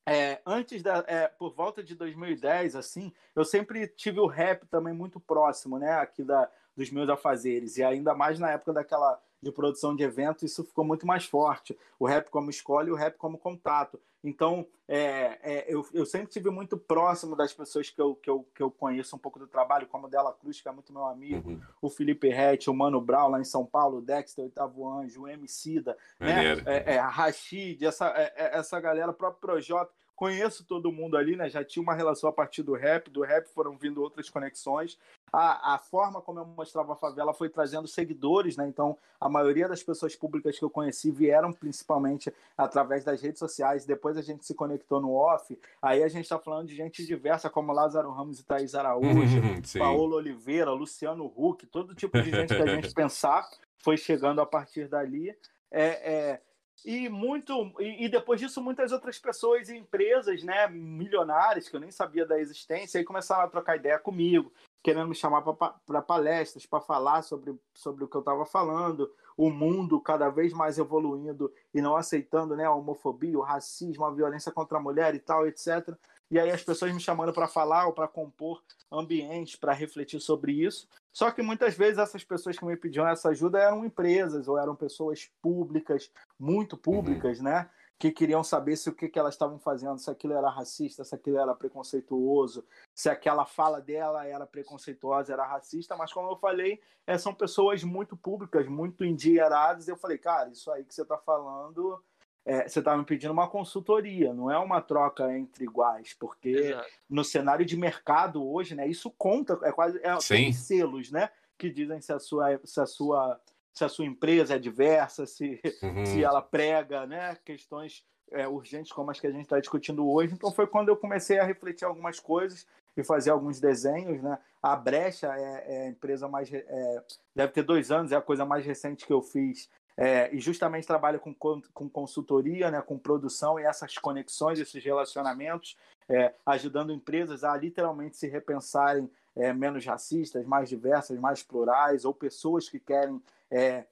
É, antes da, é, por volta de 2010, assim, eu sempre tive o rap também muito próximo, né, aqui da, dos meus afazeres. E ainda mais na época daquela de produção de evento, isso ficou muito mais forte. O rap como escola e o rap como contato. Então, é, é, eu, eu sempre tive muito próximo das pessoas que eu, que, eu, que eu conheço um pouco do trabalho, como o Dela Cruz, que é muito meu amigo, uhum. o Felipe Rett, o Mano Brown lá em São Paulo, o Dexter, o Oitavo Anjo, o Emicida, né? É, é, Rashid, essa, é, é, essa galera, o próprio Projota conheço todo mundo ali, né? Já tinha uma relação a partir do rap, do rap foram vindo outras conexões. A, a forma como eu mostrava a favela foi trazendo seguidores, né? Então, a maioria das pessoas públicas que eu conheci vieram principalmente através das redes sociais. Depois a gente se conectou no off. Aí a gente está falando de gente diversa, como Lázaro Ramos e Thaís Araújo, Paulo Oliveira, Luciano Huck, todo tipo de gente que a gente pensar foi chegando a partir dali. É, é, e muito e, e, depois disso muitas outras pessoas e empresas né milionárias que eu nem sabia da existência aí começaram a trocar ideia comigo querendo me chamar para palestras para falar sobre, sobre o que eu estava falando o mundo cada vez mais evoluindo e não aceitando né a homofobia o racismo a violência contra a mulher e tal etc e aí as pessoas me chamando para falar ou para compor ambientes para refletir sobre isso só que muitas vezes essas pessoas que me pediam essa ajuda eram empresas ou eram pessoas públicas, muito públicas, uhum. né? Que queriam saber se o que, que elas estavam fazendo, se aquilo era racista, se aquilo era preconceituoso, se aquela fala dela era preconceituosa, era racista. Mas, como eu falei, é, são pessoas muito públicas, muito endinheiradas. Eu falei, cara, isso aí que você está falando é, você está me pedindo uma consultoria, não é uma troca entre iguais, porque Exato. no cenário de mercado hoje, né, isso conta, é quase é, tem selos, né, que dizem se a sua se a sua se a sua empresa é diversa, se, uhum. se ela prega, né, questões é, urgentes como as que a gente está discutindo hoje. Então foi quando eu comecei a refletir algumas coisas e fazer alguns desenhos, né? A Brecha é, é a empresa mais é, deve ter dois anos, é a coisa mais recente que eu fiz é, e justamente trabalha com, com consultoria, né, com produção e essas conexões, esses relacionamentos, é, ajudando empresas a literalmente se repensarem é, menos racistas, mais diversas, mais plurais, ou pessoas que querem é,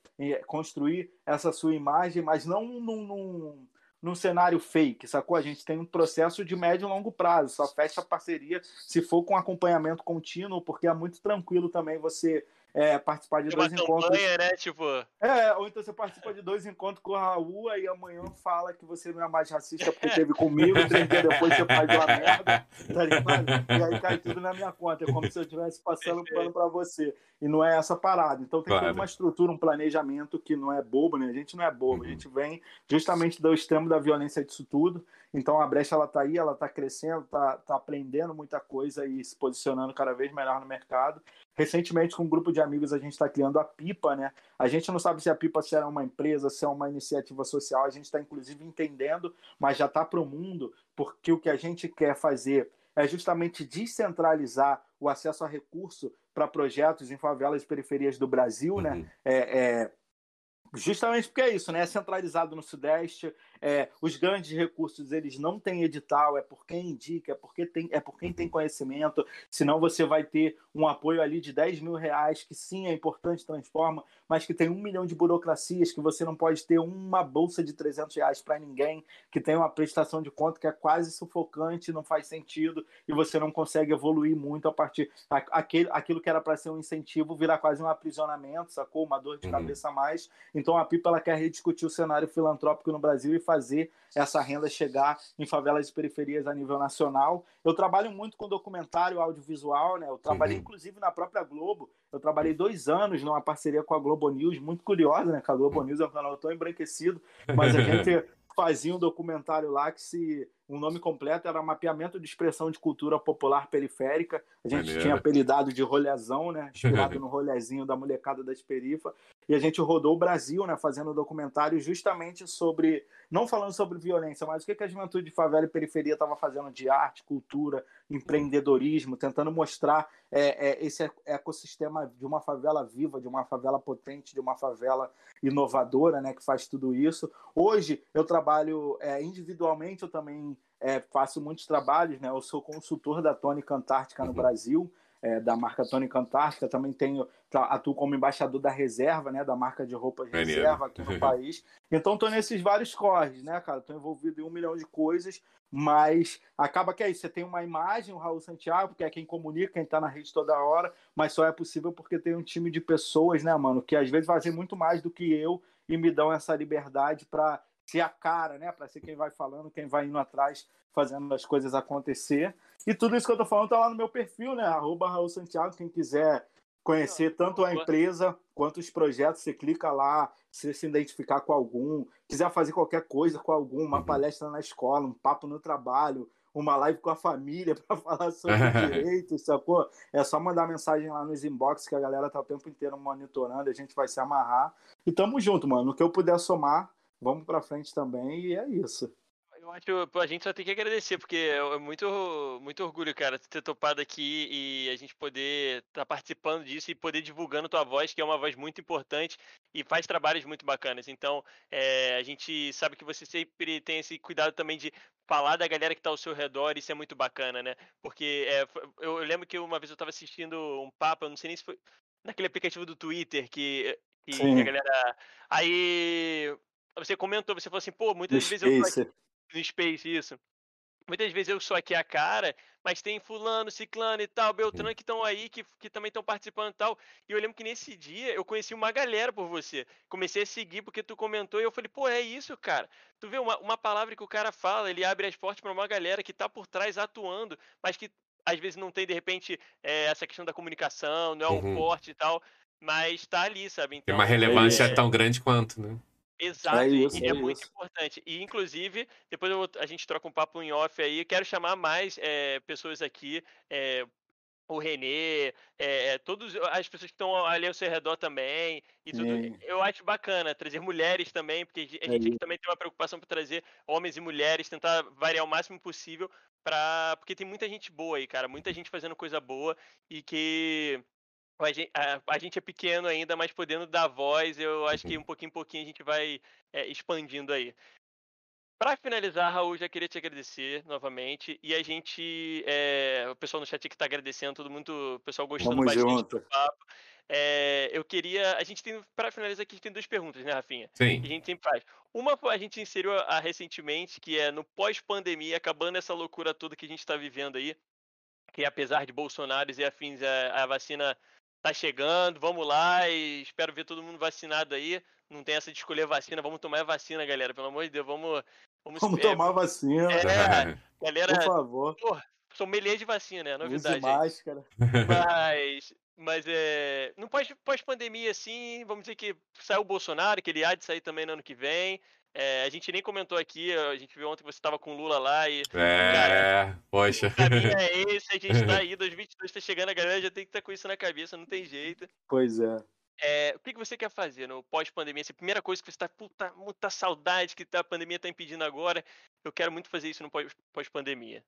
construir essa sua imagem, mas não num, num, num cenário fake, sacou? A gente tem um processo de médio e longo prazo, só fecha parceria se for com acompanhamento contínuo, porque é muito tranquilo também você é, participar de dois encontros. Campanha, né? Tipo... É, ou então você participa de dois encontros com o Raul e amanhã fala que você não é mais racista porque teve comigo, três dias depois você faz uma merda, tá ligado? E aí cai tudo na minha conta. É como se eu estivesse passando pano para você. E não é essa parada. Então tem claro. toda uma estrutura, um planejamento que não é bobo, né? A gente não é bobo, uhum. a gente vem justamente do extremo da violência disso tudo. Então a brecha ela tá aí, ela tá crescendo, tá, tá aprendendo muita coisa e se posicionando cada vez melhor no mercado. Recentemente, com um grupo de amigos, a gente está criando a Pipa, né? A gente não sabe se a Pipa será uma empresa, se é uma iniciativa social, a gente está inclusive entendendo, mas já está para o mundo, porque o que a gente quer fazer é justamente descentralizar o acesso a recurso para projetos em favelas e periferias do Brasil, né? uhum. né? É, é, Justamente porque é isso, né? É centralizado no Sudeste, é, os grandes recursos eles não têm edital, é por quem indica, é, porque tem, é por quem tem uhum. conhecimento, senão você vai ter um apoio ali de 10 mil reais, que sim é importante, transforma, mas que tem um milhão de burocracias, que você não pode ter uma bolsa de 300 reais para ninguém, que tem uma prestação de conta que é quase sufocante, não faz sentido, e você não consegue evoluir muito a partir. Aquele, aquilo que era para ser um incentivo virar quase um aprisionamento, sacou? Uma dor de uhum. cabeça a mais. Então a Pipa ela quer rediscutir o cenário filantrópico no Brasil e fazer essa renda chegar em favelas e periferias a nível nacional. Eu trabalho muito com documentário audiovisual, né? Eu trabalhei uhum. inclusive na própria Globo. Eu trabalhei dois anos numa parceria com a Globo News, muito curiosa, né? Que a Globo News é um canal tão embranquecido, mas a gente fazia um documentário lá que se o um nome completo era Mapeamento de Expressão de Cultura Popular Periférica. A gente Maneiro. tinha apelidado de rolezão, né? Inspirado no rolezinho da molecada das perifa. E a gente rodou o Brasil, né? Fazendo um documentário justamente sobre, não falando sobre violência, mas o que, que a juventude de favela e periferia estava fazendo de arte, cultura, empreendedorismo, tentando mostrar é, é, esse ecossistema de uma favela viva, de uma favela potente, de uma favela inovadora, né? Que faz tudo isso. Hoje eu trabalho é, individualmente, eu também é, faço muitos trabalhos, né? Eu sou consultor da Tônica Antártica no uhum. Brasil, é, da marca Tônica Antártica. Também tenho, atuo como embaixador da reserva, né? Da marca de roupas reserva aqui no país. Então estou nesses vários corres, né, cara? Estou envolvido em um milhão de coisas, mas acaba que é isso. Você tem uma imagem, o Raul Santiago, que é quem comunica, quem está na rede toda hora, mas só é possível porque tem um time de pessoas, né, mano, que às vezes fazem muito mais do que eu e me dão essa liberdade para ser a cara, né? Para ser quem vai falando, quem vai indo atrás, fazendo as coisas acontecer. E tudo isso que eu tô falando tá lá no meu perfil, né? Arroba Raul Santiago, quem quiser conhecer tanto a empresa quanto os projetos, você clica lá, se se identificar com algum, quiser fazer qualquer coisa com algum, uma uhum. palestra na escola, um papo no trabalho, uma live com a família para falar sobre direitos, sacou? É só mandar mensagem lá nos inbox que a galera tá o tempo inteiro monitorando, a gente vai se amarrar. E tamo junto, mano. No que eu puder somar, vamos para frente também e é isso. Eu acho, a gente só tem que agradecer, porque é muito, muito orgulho, cara, ter topado aqui e a gente poder estar tá participando disso e poder divulgando tua voz, que é uma voz muito importante e faz trabalhos muito bacanas. Então, é, a gente sabe que você sempre tem esse cuidado também de falar da galera que está ao seu redor, isso é muito bacana, né? Porque é, eu, lembro que uma vez eu estava assistindo um papo, eu não sei nem se foi naquele aplicativo do Twitter que, que a galera. Aí você comentou, você falou assim, pô, muitas vezes eu tô aqui no Space, isso. Muitas vezes eu sou aqui a cara, mas tem fulano, ciclano e tal, Beltrano que estão aí, que, que também estão participando e tal. E eu lembro que nesse dia eu conheci uma galera por você. Comecei a seguir porque tu comentou e eu falei, pô, é isso, cara. Tu vê uma, uma palavra que o cara fala, ele abre as portas para uma galera que tá por trás atuando, mas que às vezes não tem, de repente, é, essa questão da comunicação, não é um uhum. forte e tal, mas tá ali, sabe? Então, tem uma então, relevância é... tão grande quanto, né? Exato, é isso, e é, é muito importante. E, inclusive, depois a gente troca um papo em off aí. Quero chamar mais é, pessoas aqui. É, o Renê, é, todas as pessoas que estão ali ao seu redor também. E tudo. Eu acho bacana trazer mulheres também, porque a gente aqui também tem uma preocupação para trazer homens e mulheres, tentar variar o máximo possível. Pra... Porque tem muita gente boa aí, cara. Muita gente fazendo coisa boa e que a gente, a, a gente, é pequeno ainda, mas podendo dar voz, eu acho que um pouquinho em pouquinho a gente vai é, expandindo aí. Para finalizar, Raul, já queria te agradecer novamente. E a gente. É, o pessoal no chat que está agradecendo, todo mundo, o pessoal gostando Vamos bastante junto. do papo. É, eu queria. A gente tem. Para finalizar aqui, a gente tem duas perguntas, né, Rafinha? Sim. Que a gente sempre faz. Uma a gente inseriu a, a recentemente, que é no pós-pandemia, acabando essa loucura toda que a gente está vivendo aí. Que apesar de Bolsonaro e afins, a, a vacina tá chegando, vamos lá e espero ver todo mundo vacinado aí. Não tem essa de escolher vacina, vamos tomar a vacina, galera. Pelo amor de Deus, vamos. Vamos, Vamos é, tomar vacina, é, galera, por favor. porra, sommelier de vacina, é Use novidade. aí. máscara. Mas, mas é. No pós- pós-pandemia, assim, vamos dizer que saiu o Bolsonaro, que ele há de sair também no ano que vem. É, a gente nem comentou aqui, a gente viu ontem que você estava com o Lula lá e. É, poxa. O caminho é esse, a gente tá aí, 2022 tá chegando, a galera já tem que estar com isso na cabeça, não tem jeito. Pois é. É, o que, que você quer fazer no pós-pandemia? Assim, a primeira coisa que você tá, puta, muita saudade que tá- a pandemia tá impedindo agora. Eu quero muito fazer isso no pós- pós-pandemia.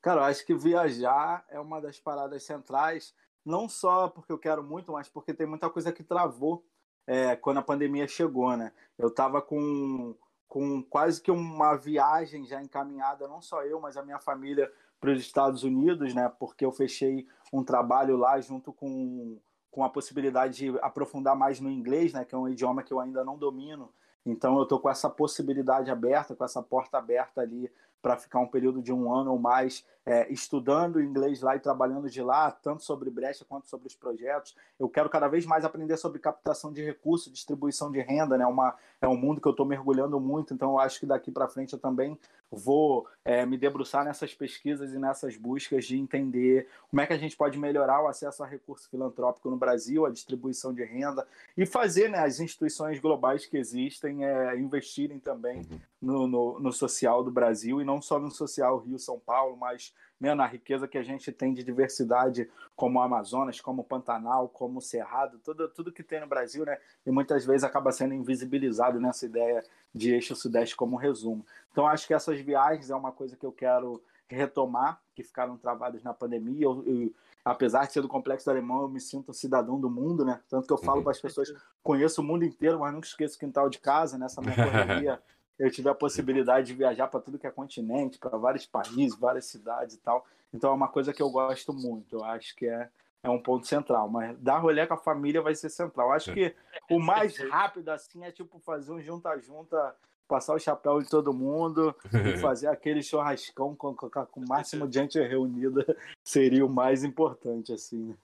Cara, eu acho que viajar é uma das paradas centrais, não só porque eu quero muito, mas porque tem muita coisa que travou é, quando a pandemia chegou, né? Eu tava com, com quase que uma viagem já encaminhada, não só eu, mas a minha família para os Estados Unidos, né? Porque eu fechei um trabalho lá junto com, com a possibilidade de aprofundar mais no inglês, né? Que é um idioma que eu ainda não domino. Então eu tô com essa possibilidade aberta, com essa porta aberta ali para ficar um período de um ano ou mais é, estudando inglês lá e trabalhando de lá, tanto sobre brecha quanto sobre os projetos. Eu quero cada vez mais aprender sobre captação de recursos, distribuição de renda, né? Uma, é um mundo que eu estou mergulhando muito, então eu acho que daqui para frente eu também vou é, me debruçar nessas pesquisas e nessas buscas de entender como é que a gente pode melhorar o acesso a recurso filantrópico no Brasil, a distribuição de renda e fazer né, as instituições globais que existem é, investirem também no, no, no social do Brasil e não só no social Rio-São Paulo, mas né, na riqueza que a gente tem de diversidade, como o Amazonas, como o Pantanal, como o Cerrado, tudo, tudo que tem no Brasil, né? E muitas vezes acaba sendo invisibilizado nessa ideia de eixo sudeste como resumo. Então, acho que essas viagens é uma coisa que eu quero retomar, que ficaram travadas na pandemia. Eu, eu, apesar de ser do complexo do alemão, eu me sinto um cidadão do mundo, né? Tanto que eu falo Uhum. para as pessoas, conheço o mundo inteiro, mas nunca esqueço o quintal de casa, nessa minha correria. Eu tive a possibilidade de viajar para tudo que é continente, para vários países, várias cidades e tal. Então é uma coisa que eu gosto muito. Eu acho que é, é um ponto central. Mas dar rolê com a família vai ser central. Eu acho que o mais rápido assim é tipo fazer um junta-junta, passar o chapéu de todo mundo e fazer aquele churrascão com, com, com o máximo de gente reunida seria o mais importante, assim.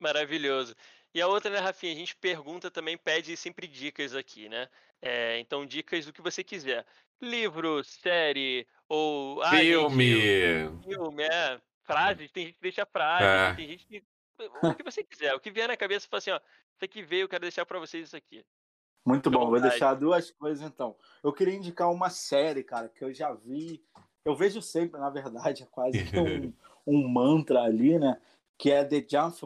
Maravilhoso. E a outra, né, Rafinha? A gente pergunta também, pede sempre dicas aqui, né? É, então, dicas do que você quiser. Livro, série, ou. Ah, gente, Filme. filme, é. Frases, tem gente que deixa frase, É. tem gente que. O que você quiser, o que vier na cabeça, fala assim, ó. Isso aqui veio, eu quero deixar pra vocês isso aqui. Muito bom, vou deixar duas coisas então. Eu queria indicar uma série, cara, que eu já vi. Eu vejo sempre, na verdade, é quase que um, um mantra ali, né? Que é The Jump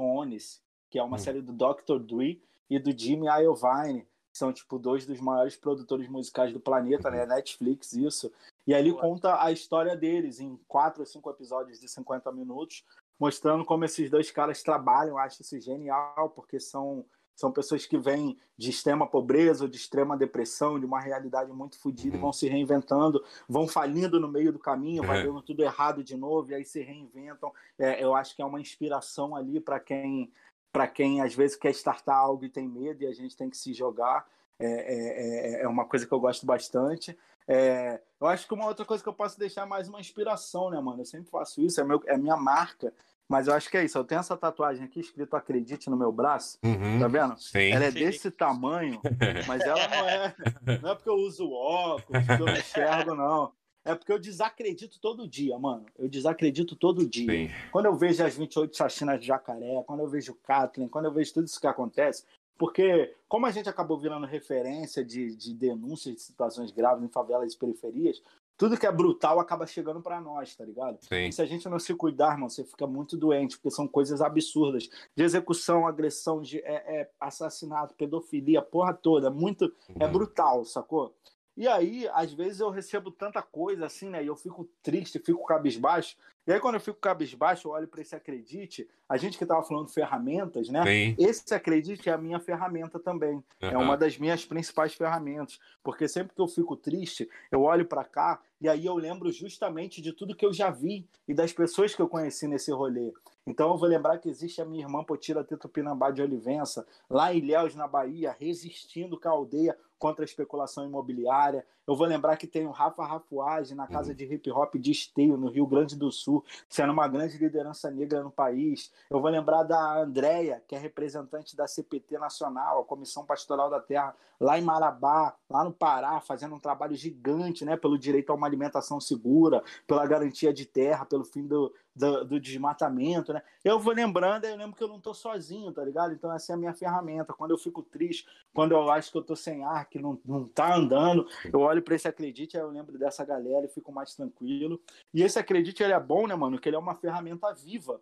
que é uma Hum. série do Dr. Dre e do Jimmy Iovine, que são tipo dois dos maiores produtores musicais do planeta, né? Netflix, isso. E ali conta a história deles em quatro ou cinco episódios de 50 minutos, mostrando como esses dois caras trabalham. Eu acho isso genial, porque são são pessoas que vêm de extrema pobreza, ou de extrema depressão, de uma realidade muito fodida, Uhum. vão se reinventando, vão falindo no meio do caminho, vai É. dando tudo errado de novo, e aí se reinventam. É, eu acho que é uma inspiração ali para quem, para quem às vezes quer startar algo e tem medo, e a gente tem que se jogar. É, é, é- é uma coisa que eu gosto bastante. É, eu acho que uma outra coisa que eu posso deixar é mais uma inspiração, né, mano? Eu sempre faço isso, é, meu, é minha marca. Mas eu acho que é isso. Eu tenho essa tatuagem aqui escrito Acredite no meu braço. Uhum. Tá vendo? Sim. Ela é Sim. desse tamanho, mas ela não é. Não é porque eu uso óculos, porque eu não enxergo, não. É porque eu desacredito todo dia, mano. Eu desacredito todo dia. Sim. Quando eu vejo as 28 chacinas de jacaré, quando eu vejo o Kathleen, quando eu vejo tudo isso que acontece, porque como a gente acabou virando referência de, de denúncias de situações graves em favelas e periferias, tudo que é brutal acaba chegando pra nós, tá ligado? Sim. E se a gente não se cuidar, irmão, você fica muito doente, porque são coisas absurdas. De execução, agressão, de é, é, assassinato, pedofilia, porra toda. É muito. É Uhum. brutal, sacou? E aí, às vezes eu recebo tanta coisa assim, né? E eu fico triste, fico cabisbaixo. E aí, quando eu fico cabisbaixo, eu olho para esse Acredite. A gente que estava falando ferramentas, né? Sim. Esse Acredite é a minha ferramenta também. Uhum. É uma das minhas principais ferramentas. Porque sempre que eu fico triste, eu olho para cá e aí eu lembro justamente de tudo que eu já vi e das pessoas que eu conheci nesse rolê. Então eu vou lembrar que existe a minha irmã Potira Tetupinambá de Olivença, lá em Ilhéus, na Bahia, resistindo com a aldeia contra a especulação imobiliária. Eu vou lembrar que tem o Rafa Rafuage na casa de hip hop de Esteio, no Rio Grande do Sul, sendo uma grande liderança negra no país. Eu vou lembrar da Andréia, que é representante da CPT Nacional, a Comissão Pastoral da Terra, lá em Marabá, lá no Pará, fazendo um trabalho gigante né, pelo direito a uma alimentação segura, pela garantia de terra, pelo fim do, do, do, desmatamento, né? Eu vou lembrando, eu lembro que eu não tô sozinho, tá ligado? Então essa é a minha ferramenta. Quando eu fico triste, quando eu acho que eu tô sem ar, que não, não tá andando, eu olho para esse acredite, aí eu lembro dessa galera e fico mais tranquilo. E esse acredite, ele é bom, né, mano? Que ele é uma ferramenta viva.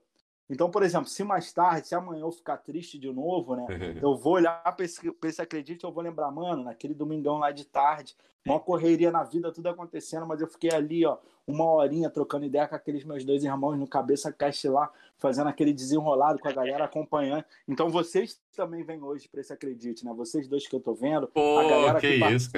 Então, por exemplo, se mais tarde, se amanhã eu ficar triste de novo, né? Eu vou olhar para esse, pra esse acredite, eu vou lembrar, mano, naquele domingão lá de tarde, uma correria na vida, tudo acontecendo, mas eu fiquei ali, ó, uma horinha trocando ideia com aqueles meus dois irmãos no Cabeça Cast lá, fazendo aquele desenrolado com a galera acompanhando. Então vocês também vêm hoje para esse Acredite, né? Vocês dois que eu tô vendo, Pô, a galera que, que, isso,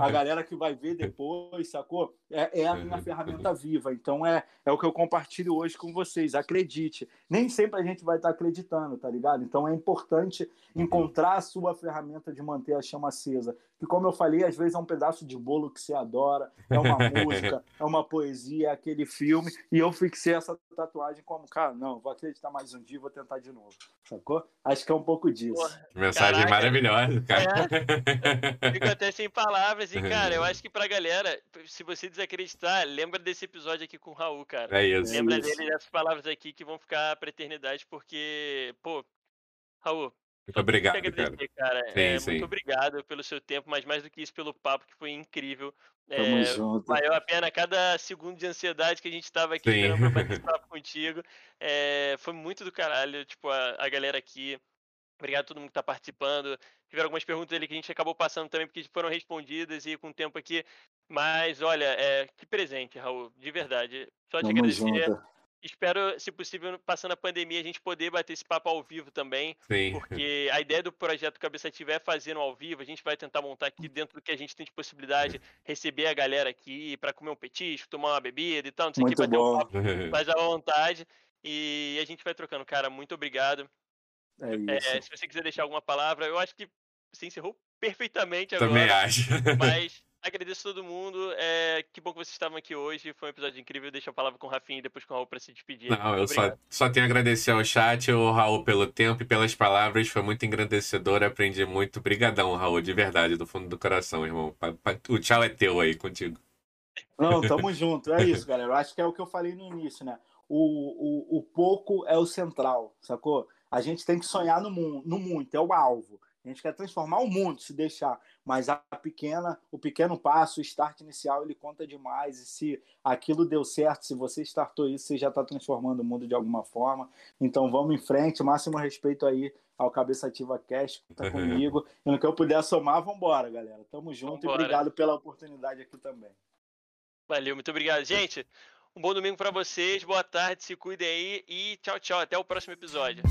a galera que vai ver depois, sacou? É, é a minha ferramenta viva. Então é, é o que eu compartilho hoje com vocês. Acredite. Nem sempre a gente vai estar acreditando, tá ligado? Então é importante encontrar a sua ferramenta de manter a chama acesa. Que, como eu falei, às vezes é um pedaço de bolo que você adora, é uma música, é uma poesia, é aquele filme. E eu fixei essa tatuagem como, cara, não, vou acreditar mais um dia, vou tentar de novo. Sacou? Acho que é um pouco disso. Porra, Mensagem Caraca. maravilhosa, cara. Fico até sem palavras. E, cara, eu acho que pra galera, se você desacreditar, lembra desse episódio aqui com o Raul, cara. É isso. Lembra isso. dele dessas palavras aqui que vão ficar pra eternidade, porque, pô, Raul, Muito obrigado, Quero cara. agradecer, cara. Sim, É, sim. Muito obrigado pelo seu tempo, mas mais do que isso, pelo papo, que foi incrível. Tamo É, junto. valeu a pena cada segundo de ansiedade que a gente tava aqui Sim. esperando pra bater esse papo contigo. É, foi muito do caralho, tipo, a, a galera aqui. Obrigado a todo mundo que tá participando. Tiveram algumas perguntas ali que a gente acabou passando também, porque foram respondidas e com o tempo aqui. Mas, olha, é, que presente, Raul, de verdade. Só te Tamo agradecer. junto. Espero, se possível, passando a pandemia, a gente poder bater esse papo ao vivo também. Sim. Porque a ideia do projeto Cabeça Ativa é fazer ao vivo. A gente vai tentar montar aqui dentro do que a gente tem de possibilidade, receber a galera aqui para comer um petisco, tomar uma bebida e tal, não sei o que, bater um bom. papo mais à vontade. E a gente vai trocando. Cara, muito obrigado. É É, isso. se você quiser deixar alguma palavra, eu acho que você encerrou perfeitamente Também agora. acho. Mas agradeço todo mundo. É, que bom que vocês estavam aqui hoje. Foi um episódio incrível. Deixa a palavra com o Rafinha e depois com o Raul para se despedir. Não, eu só, só tenho a agradecer ao chat, ao Raul, pelo tempo e pelas palavras. Foi muito engrandecedor, aprendi muito. Brigadão, Raul, de verdade, do fundo do coração, irmão. O tchau é teu aí, contigo. Não, tamo junto. É isso, galera. Eu acho que é o que eu falei no início, né? O, o, o pouco é o central, sacou? A gente tem que sonhar no, mundo, no muito, é o alvo. A gente quer transformar o mundo, se deixar. Mas a pequena, o pequeno passo, o start inicial, ele conta demais. E se aquilo deu certo, se você startou isso, você já está transformando o mundo de alguma forma. Então vamos em frente. Máximo respeito aí ao Cabeça Ativa Cast, que tá comigo. E no que eu puder somar, vamos embora, galera. Tamo junto Vambora. e obrigado pela oportunidade aqui também. Valeu, muito obrigado. Gente, um bom domingo para vocês. Boa tarde, se cuidem aí e tchau, tchau. Até o próximo episódio.